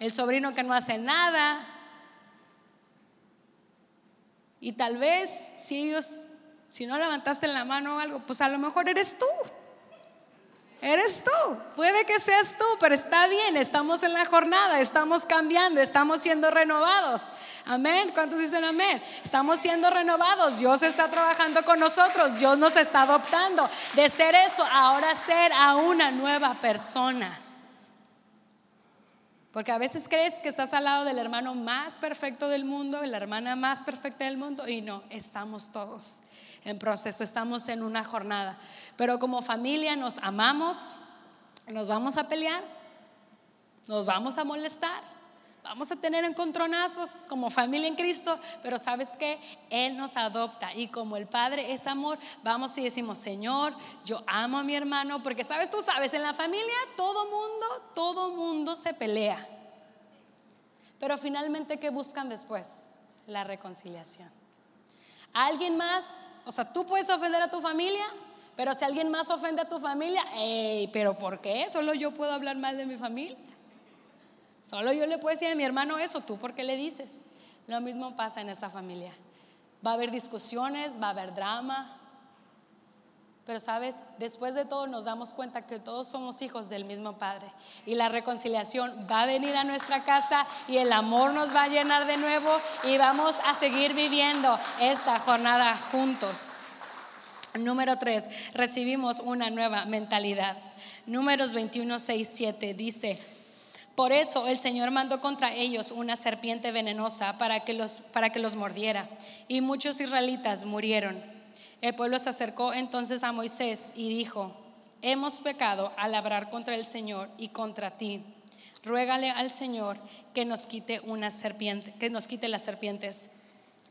el sobrino que no hace nada. Y tal vez si ellos, si no levantaste la mano o algo, pues a lo mejor eres tú. Eres tú. Puede que seas tú, pero está bien. Estamos en la jornada, estamos cambiando, estamos siendo renovados. Amén. ¿Cuántos dicen amén? Estamos siendo renovados. Dios está trabajando con nosotros. Dios nos está adoptando. De ser eso, ahora ser a una nueva persona. Porque a veces crees que estás al lado del hermano más perfecto del mundo, la hermana más perfecta del mundo, y no, estamos todos en proceso, estamos en una jornada. Pero como familia nos amamos, nos vamos a pelear, nos vamos a molestar, Vamos a tener encontronazos como familia en Cristo, pero sabes que Él nos adopta y como el Padre es amor, vamos y decimos, Señor, yo amo a mi hermano, porque sabes, tú sabes, en la familia todo mundo, todo mundo se pelea. Pero finalmente, ¿qué buscan después? La reconciliación. ¿Alguien más? O sea, tú puedes ofender a tu familia, pero si alguien más ofende a tu familia, hey, pero ¿por qué? Solo yo puedo hablar mal de mi familia. Solo yo le puedo decir a mi hermano eso, tú por qué le dices. Lo mismo pasa en esa familia. Va a haber discusiones, va a haber drama. Pero sabes, después de todo nos damos cuenta que todos somos hijos del mismo Padre. Y la reconciliación va a venir a nuestra casa y el amor nos va a llenar de nuevo y vamos a seguir viviendo esta jornada juntos. Número tres, recibimos una nueva mentalidad. Números 21, 6, 7 dice, por eso el Señor mandó contra ellos una serpiente venenosa para que los, para que los mordiera, y muchos israelitas murieron. El pueblo se acercó entonces a Moisés y dijo, hemos pecado al labrar contra el Señor y contra ti. Ruégale al Señor que nos quite una serpiente, que nos quite las serpientes.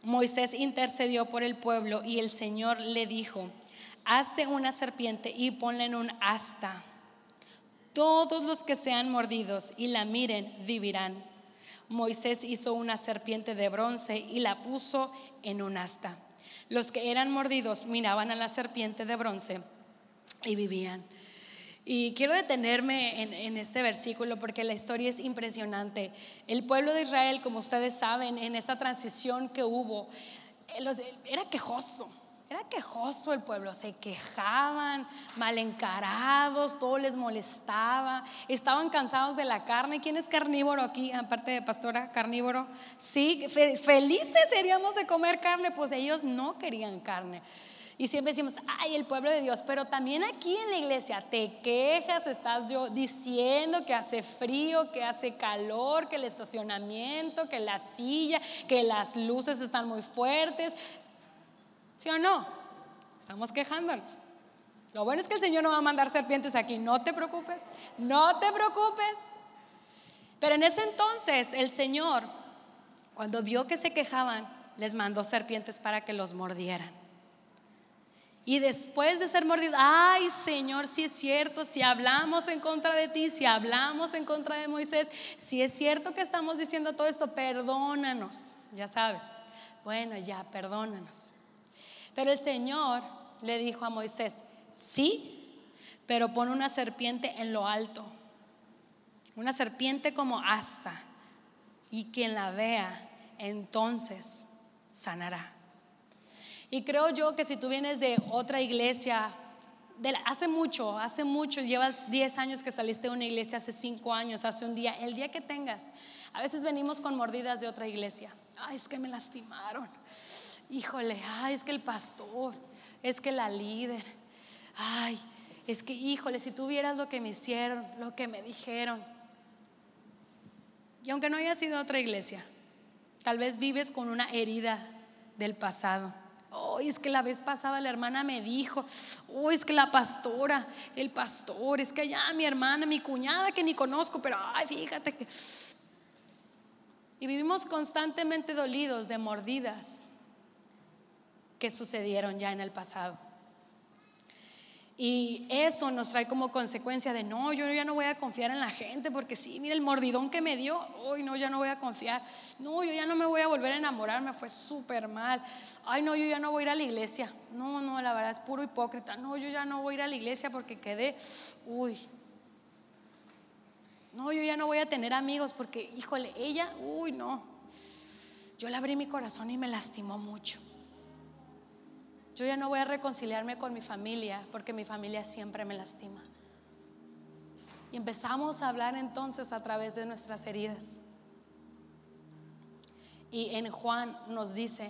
Moisés intercedió por el pueblo y el Señor le dijo, hazte una serpiente y ponle en un asta todos los que sean mordidos y la miren vivirán. Moisés hizo una serpiente de bronce y la puso en un asta. Los que eran mordidos miraban a la serpiente de bronce y vivían. Y quiero detenerme en, este versículo porque la historia es impresionante. El pueblo de Israel, como ustedes saben, en esa transición que hubo, eh, era quejoso. Era quejoso el pueblo, se quejaban, mal encarados, todo les molestaba, estaban cansados de la carne. ¿Quién es carnívoro aquí, aparte de pastora carnívoro? Sí, felices seríamos de comer carne, pues ellos no querían carne. Y siempre decimos, ay, el pueblo de Dios, pero también aquí en la iglesia te quejas, estás yo diciendo que hace frío, que hace calor, que el estacionamiento, que la silla, que las luces están muy fuertes. ¿Sí o no? Estamos quejándonos. Lo bueno es que el Señor no va a mandar serpientes aquí, no te preocupes, no te preocupes. Pero en ese entonces el Señor, cuando vio que se quejaban, les mandó serpientes para que los mordieran. Y después de ser mordido, ay Señor, si es cierto, si hablamos en contra de ti, si hablamos en contra de Moisés, si es cierto que estamos diciendo todo esto, perdónanos, ya sabes. Bueno, ya, perdónanos. Pero el Señor le dijo a Moisés, sí, pero pon una serpiente en lo alto, una serpiente como asta, y quien la vea, entonces sanará. Y creo yo que si tú vienes de otra iglesia, hace mucho, hace mucho, llevas 10 años que saliste de una iglesia, hace 5 años, hace un día, el día que tengas, a veces venimos con mordidas de otra iglesia. Ay, es que me lastimaron. Híjole, ay, es que el pastor, es que la líder. Ay, es que, híjole, si tú vieras lo que me hicieron, lo que me dijeron. Y aunque no haya sido otra iglesia, tal vez vives con una herida del pasado. Hoy es que la vez pasada la hermana me dijo, hoy es que la pastora, el pastor, es que allá mi hermana, mi cuñada que ni conozco, pero ay, fíjate que... Y vivimos constantemente dolidos de mordidas que sucedieron ya en el pasado. Y eso nos trae como consecuencia de no, yo ya no voy a confiar en la gente porque sí, mira el mordidón que me dio, hoy no, ya no voy a confiar. No, yo ya no me voy a volver a enamorar, me fue súper mal. Ay, no, yo ya no voy a ir a la iglesia. No, no, la verdad es puro hipócrita. No, yo ya no voy a ir a la iglesia porque quedé, uy. No, yo ya no voy a tener amigos porque, híjole, ella, uy, no. Yo le abrí mi corazón y me lastimó mucho. Yo ya no voy a reconciliarme con mi familia porque mi familia siempre me lastima. Y empezamos a hablar entonces a través de nuestras heridas. Y en Juan nos dice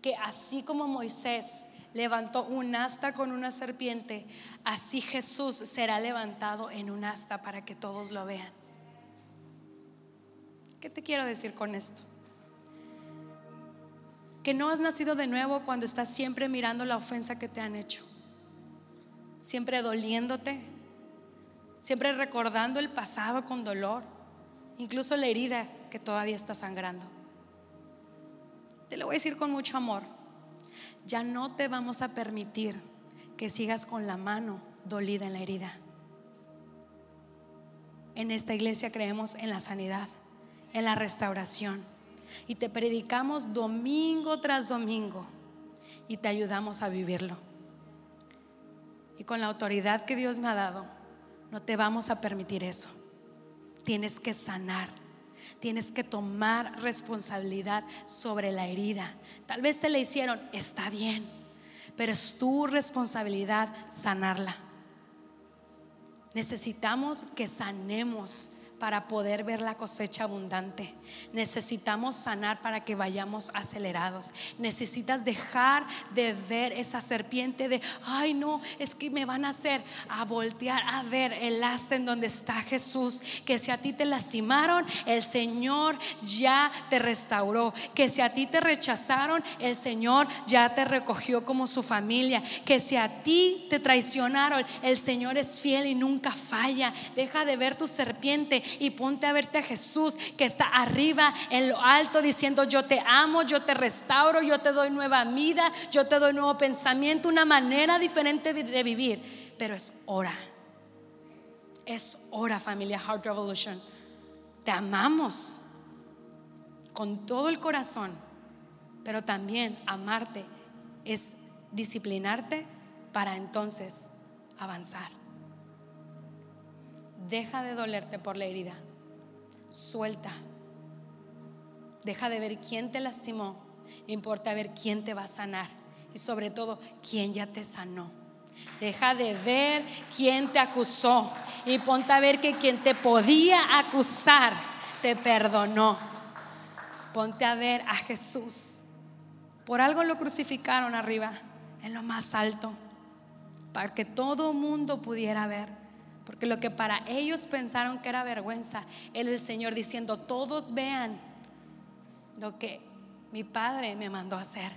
que así como Moisés levantó un asta con una serpiente, así Jesús será levantado en un asta para que todos lo vean. ¿Qué te quiero decir con esto? Que no has nacido de nuevo cuando estás siempre mirando la ofensa que te han hecho, siempre doliéndote, siempre recordando el pasado con dolor, incluso la herida que todavía está sangrando. Te lo voy a decir con mucho amor, ya no te vamos a permitir que sigas con la mano dolida en la herida. En esta iglesia creemos en la sanidad, en la restauración y te predicamos domingo tras domingo y te ayudamos a vivirlo. Y con la autoridad que Dios me ha dado, no te vamos a permitir eso. Tienes que sanar. Tienes que tomar responsabilidad sobre la herida. Tal vez te la hicieron, está bien, pero es tu responsabilidad sanarla. Necesitamos que sanemos para poder ver la cosecha abundante. Necesitamos sanar para que vayamos acelerados. Necesitas dejar de ver esa serpiente de, ay no, es que me van a hacer a voltear a ver el asta en donde está Jesús. Que si a ti te lastimaron, el Señor ya te restauró. Que si a ti te rechazaron, el Señor ya te recogió como su familia. Que si a ti te traicionaron, el Señor es fiel y nunca falla. Deja de ver tu serpiente y ponte a verte a Jesús que está arriba en lo alto diciendo yo te amo, yo te restauro, yo te doy nueva vida, yo te doy nuevo pensamiento, una manera diferente de vivir. Pero es hora. Es hora familia Heart Revolution. Te amamos con todo el corazón, pero también amarte es disciplinarte para entonces avanzar. Deja de dolerte por la herida. Suelta. Deja de ver quién te lastimó. Importa ver quién te va a sanar. Y sobre todo, quién ya te sanó. Deja de ver quién te acusó. Y ponte a ver que quien te podía acusar te perdonó. Ponte a ver a Jesús. Por algo lo crucificaron arriba, en lo más alto, para que todo mundo pudiera ver. Porque lo que para ellos pensaron que era vergüenza, el Señor diciendo, todos vean lo que mi Padre me mandó a hacer.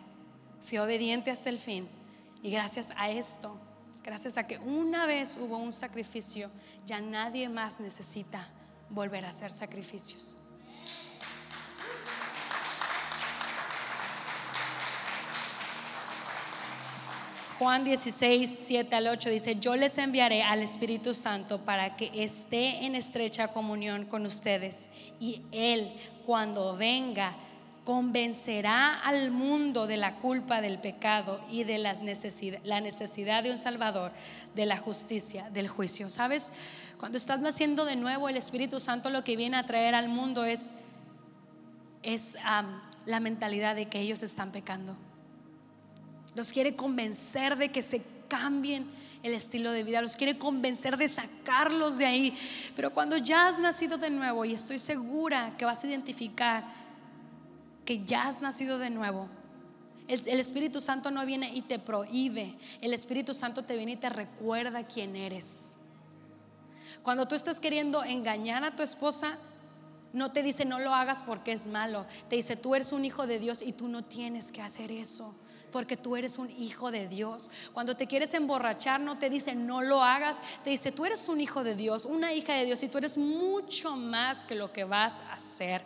Fui obediente hasta el fin. Y gracias a esto, gracias a que una vez hubo un sacrificio, ya nadie más necesita volver a hacer sacrificios. Juan 16, 7 al 8 dice, yo les enviaré al Espíritu Santo para que esté en estrecha comunión con ustedes y Él cuando venga convencerá al mundo de la culpa del pecado y de la necesidad, la necesidad de un Salvador, de la justicia, del juicio. ¿Sabes? Cuando estás naciendo de nuevo, el Espíritu Santo lo que viene a traer al mundo es, es la mentalidad de que ellos están pecando los quiere convencer de que se cambien el estilo de vida, los quiere convencer de sacarlos de ahí. Pero cuando ya has nacido de nuevo, y estoy segura que vas a identificar que ya has nacido de nuevo, el, Espíritu Santo no viene y te prohíbe, el Espíritu Santo te viene y te recuerda quién eres. Cuando tú estás queriendo engañar a tu esposa, no te dice no lo hagas porque es malo, te dice tú eres un hijo de Dios y tú no tienes que hacer eso porque tú eres un hijo de Dios. Cuando te quieres emborrachar, no te dice no lo hagas, te dice tú eres un hijo de Dios, una hija de Dios y tú eres mucho más que lo que vas a hacer.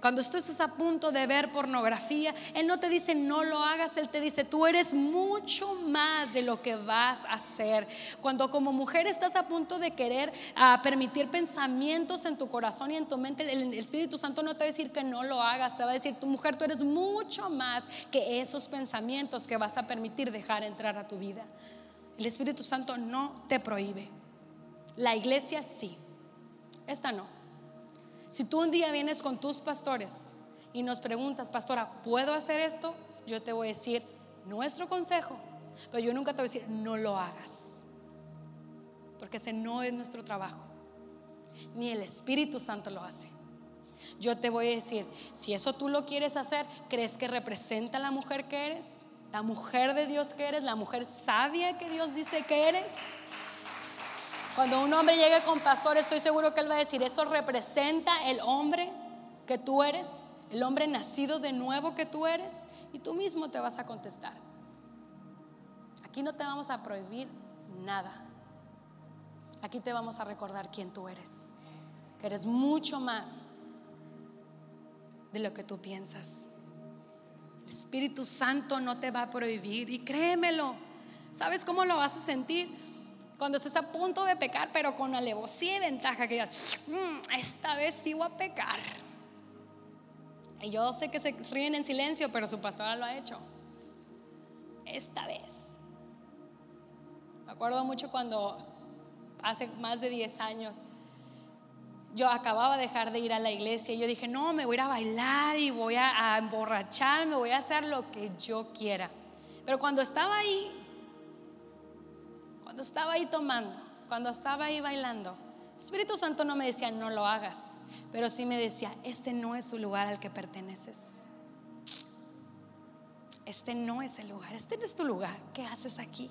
Cuando tú estás a punto de ver pornografía, Él no te dice no lo hagas, Él te dice tú eres mucho más de lo que vas a hacer. Cuando como mujer estás a punto de querer ah, permitir pensamientos en tu corazón y en tu mente, el Espíritu Santo no te va a decir que no lo hagas, te va a decir tu mujer, tú eres mucho más que esos pensamientos que vas a permitir dejar entrar a tu vida. El Espíritu Santo no te prohíbe. La iglesia sí, esta no. Si tú un día vienes con tus pastores y nos preguntas, pastora, ¿puedo hacer esto? Yo te voy a decir nuestro consejo, pero yo nunca te voy a decir, no lo hagas, porque ese no es nuestro trabajo, ni el Espíritu Santo lo hace. Yo te voy a decir, si eso tú lo quieres hacer, ¿crees que representa a la mujer que eres? ¿La mujer de Dios que eres? ¿La mujer sabia que Dios dice que eres? Cuando un hombre llegue con pastor, estoy seguro que él va a decir, eso representa el hombre que tú eres, el hombre nacido de nuevo que tú eres, y tú mismo te vas a contestar. Aquí no te vamos a prohibir nada. Aquí te vamos a recordar quién tú eres, que eres mucho más de lo que tú piensas. El Espíritu Santo no te va a prohibir y créemelo. ¿Sabes cómo lo vas a sentir? Cuando se está a punto de pecar, pero con alevosía y ventaja, que ya, mm, esta vez sí voy a pecar. Y yo sé que se ríen en silencio, pero su pastora lo ha hecho. Esta vez. Me acuerdo mucho cuando hace más de 10 años yo acababa de dejar de ir a la iglesia y yo dije, no, me voy a ir a bailar y voy a, a emborracharme, voy a hacer lo que yo quiera. Pero cuando estaba ahí estaba ahí tomando, cuando estaba ahí bailando, Espíritu Santo no me decía, no lo hagas, pero sí me decía, este no es el lugar al que perteneces. Este no es el lugar, este no es tu lugar. ¿Qué haces aquí?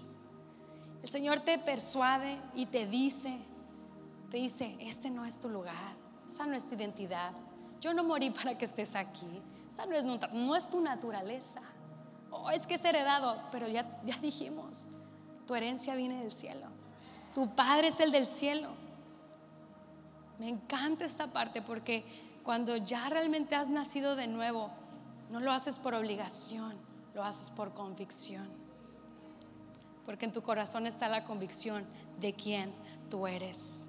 El Señor te persuade y te dice, te dice, este no es tu lugar, esa no es tu identidad. Yo no morí para que estés aquí, esa no es, tu naturaleza. Oh, es que es heredado, pero ya, ya dijimos, tu herencia viene del cielo. Tu Padre es el del cielo. Me encanta esta parte porque cuando ya realmente has nacido de nuevo, no lo haces por obligación, lo haces por convicción. Porque en tu corazón está la convicción de quién tú eres.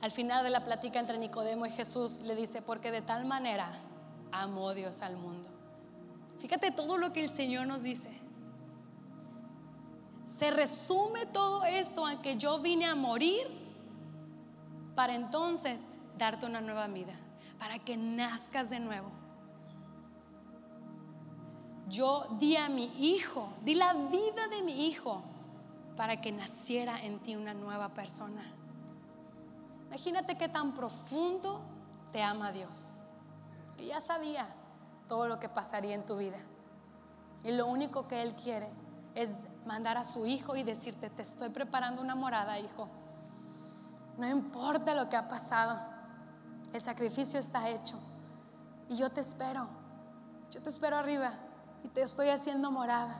Al final de la plática entre Nicodemo y Jesús le dice, porque de tal manera amó Dios al mundo. Fíjate todo lo que el Señor nos dice se resume todo esto a que yo vine a morir para entonces darte una nueva vida, para que nazcas de nuevo. Yo di a mi hijo, di la vida de mi hijo para que naciera en ti una nueva persona. Imagínate qué tan profundo te ama Dios. Que ya sabía todo lo que pasaría en tu vida. Y lo único que Él quiere es mandar a su hijo y decirte, te estoy preparando una morada, hijo. No importa lo que ha pasado, el sacrificio está hecho. Y yo te espero, yo te espero arriba y te estoy haciendo morada.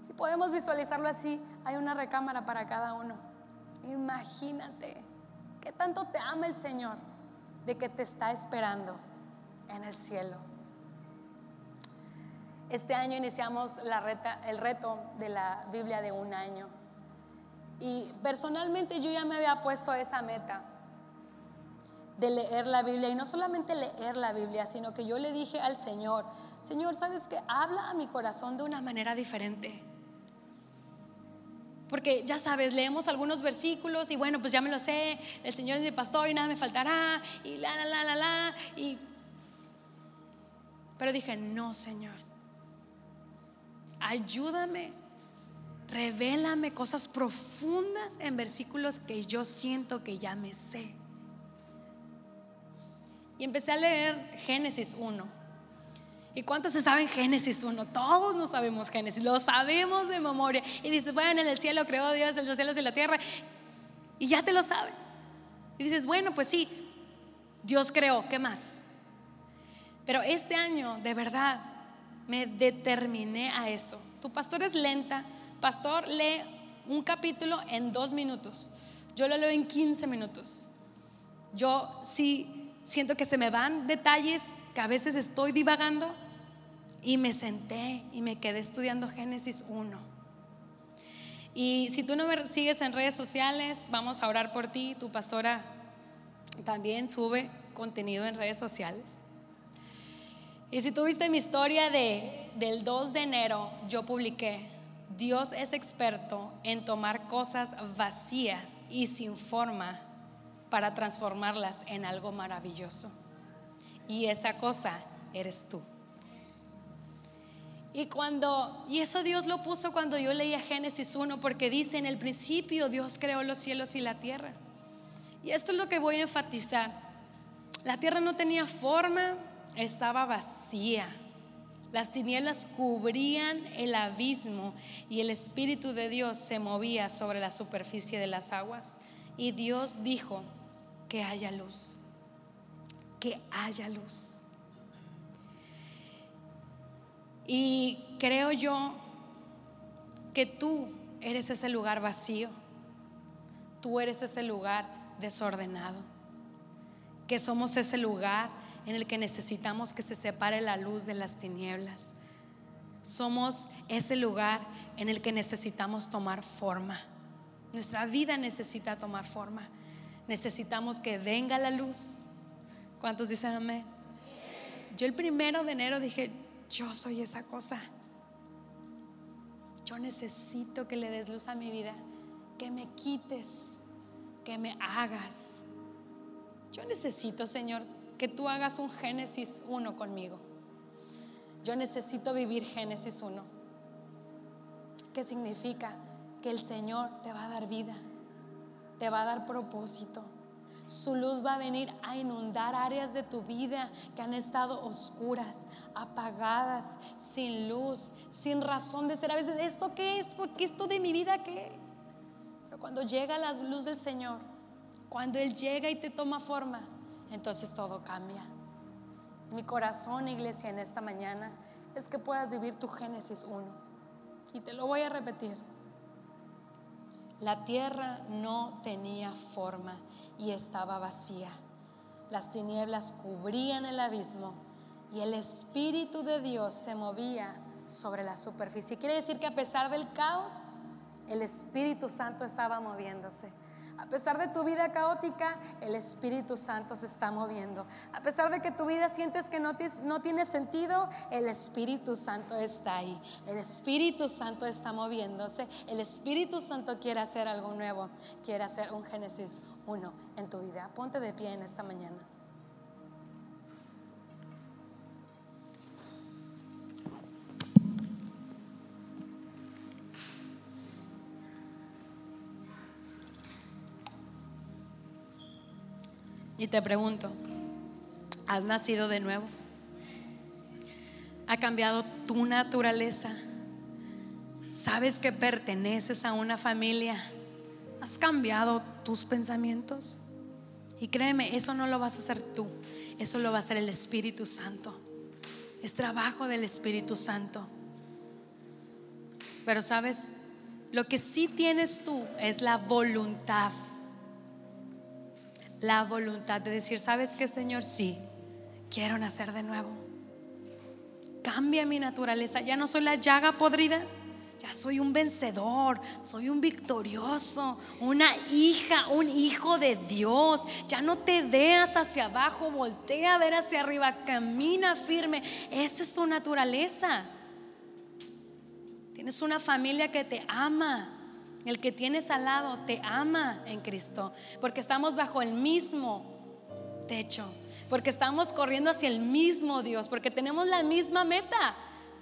Si podemos visualizarlo así, hay una recámara para cada uno. Imagínate qué tanto te ama el Señor de que te está esperando en el cielo. Este año iniciamos el reto de la Biblia de un año. Y personalmente yo ya me había puesto esa meta de leer la Biblia y no solamente leer la Biblia, sino que yo le dije al Señor, Señor, ¿sabes qué? Habla a mi corazón de una manera diferente. Porque ya sabes, leemos algunos versículos y bueno, pues ya me lo sé, el Señor es mi pastor y nada me faltará y la, la, la, la, la. Y... Pero dije, no, Señor, ayúdame, revélame cosas profundas en versículos que yo siento que ya me sé. Y empecé a leer Génesis 1. ¿Y cuántos se saben Génesis 1? Todos no sabemos Génesis, lo sabemos de memoria. Y dices, bueno, en el cielo creó Dios los cielos y la tierra. Y ya te lo sabes. Y dices, bueno, pues sí, Dios creó, ¿qué más? Pero este año, de verdad, me determiné a eso. Tu pastor es lenta. Pastor lee un capítulo en dos minutos. Yo lo leo en 15 minutos. Yo sí siento que se me van detalles, que a veces estoy divagando, y me senté y me quedé estudiando Génesis 1. Y si tú no me sigues en redes sociales, vamos a orar por ti. Tu pastora también sube contenido en redes sociales. Y si tuviste mi historia de, del 2 de enero, yo publiqué, Dios es experto en tomar cosas vacías y sin forma para transformarlas en algo maravilloso. Y esa cosa eres tú. Y cuando, y eso Dios lo puso cuando yo leía Génesis 1, porque dice, en el principio Dios creó los cielos y la tierra. Y esto es lo que voy a enfatizar. La tierra no tenía forma, estaba vacía. Las tinieblas cubrían el abismo y el Espíritu de Dios se movía sobre la superficie de las aguas. Y Dios dijo, que haya luz, que haya luz. Y creo yo que tú eres ese lugar vacío, tú eres ese lugar desordenado, que somos ese lugar en el que necesitamos que se separe la luz de las tinieblas. Somos ese lugar en el que necesitamos tomar forma. Nuestra vida necesita tomar forma. Necesitamos que venga la luz. ¿Cuántos dicen amén? Yo el primero de enero dije, yo soy esa cosa. Yo necesito que le des luz a mi vida, que me quites, que me hagas. Yo necesito, Señor, que tú hagas un Génesis 1 conmigo. Yo necesito vivir Génesis 1. ¿Qué significa? Que el Señor te va a dar vida, te va a dar propósito su luz va a venir a inundar áreas de tu vida que han estado oscuras, apagadas, sin luz, sin razón de ser. A veces, ¿esto qué es? ¿Qué esto de mi vida qué? Pero cuando llega la luz del Señor, cuando Él llega y te toma forma, entonces todo cambia. Mi corazón, iglesia, en esta mañana es que puedas vivir tu Génesis 1. Y te lo voy a repetir. La tierra no tenía forma y estaba vacía. Las tinieblas cubrían el abismo y el Espíritu de Dios se movía sobre la superficie. Quiere decir que a pesar del caos, el Espíritu Santo estaba moviéndose. A pesar de tu vida caótica, el Espíritu Santo se está moviendo. A pesar de que tu vida sientes que no, no tiene sentido, el Espíritu Santo está ahí. El Espíritu Santo está moviéndose. El Espíritu Santo quiere hacer algo nuevo. Quiere hacer un Génesis 1 en tu vida. Ponte de pie en esta mañana. Y te pregunto, ¿has nacido de nuevo? ¿Ha cambiado tu naturaleza? ¿Sabes que perteneces a una familia? ¿Has cambiado tus pensamientos? Y créeme, eso no lo vas a hacer tú, eso lo va a hacer el Espíritu Santo. Es trabajo del Espíritu Santo. Pero sabes, lo que sí tienes tú es la voluntad la voluntad de decir, ¿sabes qué, Señor? Sí, quiero nacer de nuevo. Cambia mi naturaleza. Ya no soy la llaga podrida. Ya soy un vencedor, soy un victorioso, una hija, un hijo de Dios. Ya no te veas hacia abajo, voltea a ver hacia arriba, camina firme. Esa es tu naturaleza. Tienes una familia que te ama, el que tienes al lado te ama en Cristo, porque estamos bajo el mismo techo, porque estamos corriendo hacia el mismo Dios, porque tenemos la misma meta.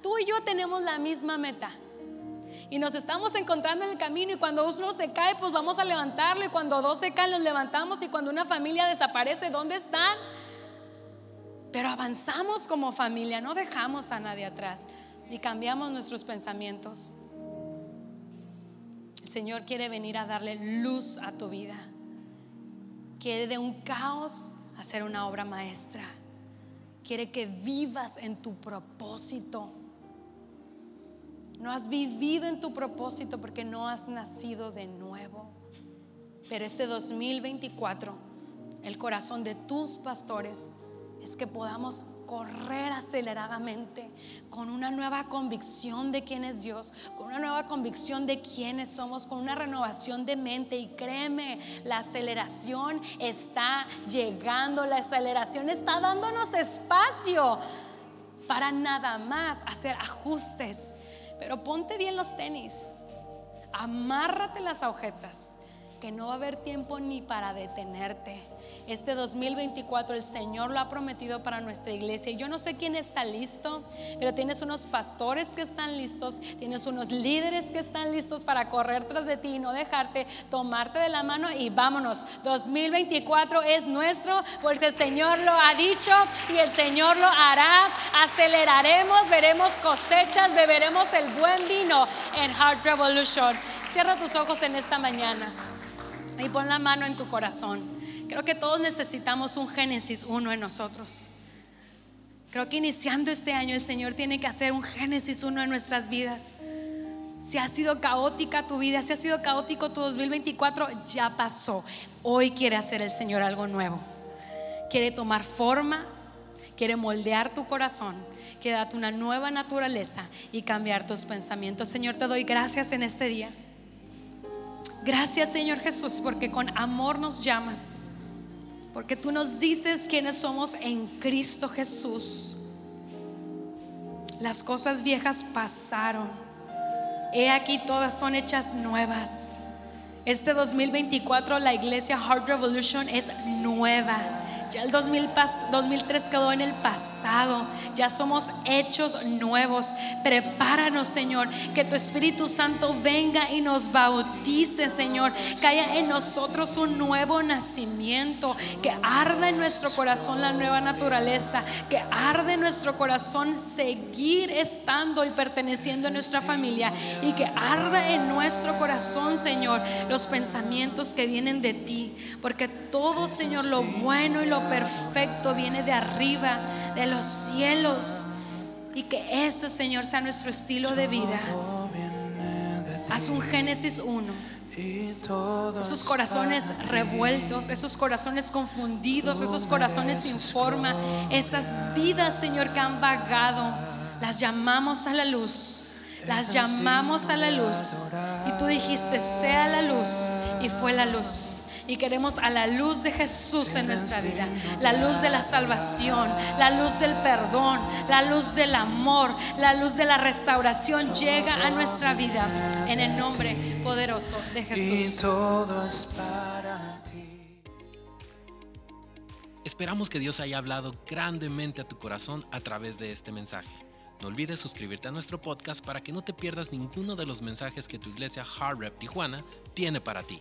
Tú y yo tenemos la misma meta. Y nos estamos encontrando en el camino y cuando uno se cae, pues vamos a levantarlo. Y cuando dos se caen, los levantamos. Y cuando una familia desaparece, ¿dónde están? Pero avanzamos como familia, no dejamos a nadie atrás y cambiamos nuestros pensamientos. Señor quiere venir a darle luz a tu vida. Quiere de un caos hacer una obra maestra. Quiere que vivas en tu propósito. No has vivido en tu propósito porque no has nacido de nuevo. Pero este 2024, el corazón de tus pastores es que podamos correr aceleradamente con una nueva convicción de quién es Dios, con una nueva convicción de quiénes somos, con una renovación de mente. Y créeme, la aceleración está llegando, la aceleración está dándonos espacio para nada más hacer ajustes. Pero ponte bien los tenis, amárrate las agujetas, que no va a haber tiempo ni para detenerte este 2024 el Señor lo ha prometido para nuestra iglesia. Yo no sé quién está listo, pero tienes unos pastores que están listos, tienes unos líderes que están listos para correr tras de ti y no dejarte, tomarte de la mano y vámonos. 2024 es nuestro porque el Señor lo ha dicho y el Señor lo hará. Aceleraremos, veremos cosechas, beberemos el buen vino en Heart Revolution. Cierra tus ojos en esta mañana y pon la mano en tu corazón. Creo que todos necesitamos un Génesis 1 en nosotros. Creo que iniciando este año el Señor tiene que hacer un Génesis 1 en nuestras vidas. Si ha sido caótica tu vida, si ha sido caótico tu 2024, ya pasó. Hoy quiere hacer el Señor algo nuevo. Quiere tomar forma, quiere moldear tu corazón, quiere darte una nueva naturaleza y cambiar tus pensamientos. Señor, te doy gracias en este día. Gracias, Señor Jesús, porque con amor nos llamas porque tú nos dices quiénes somos en Cristo Jesús. Las cosas viejas pasaron. He aquí todas son hechas nuevas. Este 2024 la iglesia Heart Revolution es nueva. Ya el 2003 quedó en el pasado. Ya somos hechos nuevos. Prepáranos, Señor. Que tu Espíritu Santo venga y nos bautice, Señor. Que haya en nosotros un nuevo nacimiento. Que arda en nuestro corazón la nueva naturaleza. Que arde en nuestro corazón seguir estando y perteneciendo a nuestra familia. Y que arda en nuestro corazón, Señor, los pensamientos que vienen de ti. Porque todo, Señor, lo bueno y lo perfecto viene de arriba, de los cielos. Y que esto, Señor, sea nuestro estilo de vida. Haz un Génesis 1. Esos corazones revueltos, esos corazones confundidos, esos corazones sin forma, esas vidas, Señor, que han vagado, las llamamos a la luz. Las llamamos a la luz. Y tú dijiste, sea la luz. Y fue la luz. Y queremos a la luz de Jesús en nuestra vida, la luz de la salvación, la luz del perdón, la luz del amor, la luz de la restauración llega a nuestra vida en el nombre poderoso de Jesús. Esperamos que Dios haya hablado grandemente a tu corazón a través de este mensaje. No olvides suscribirte a nuestro podcast para que no te pierdas ninguno de los mensajes que tu iglesia Hard Rep Tijuana tiene para ti.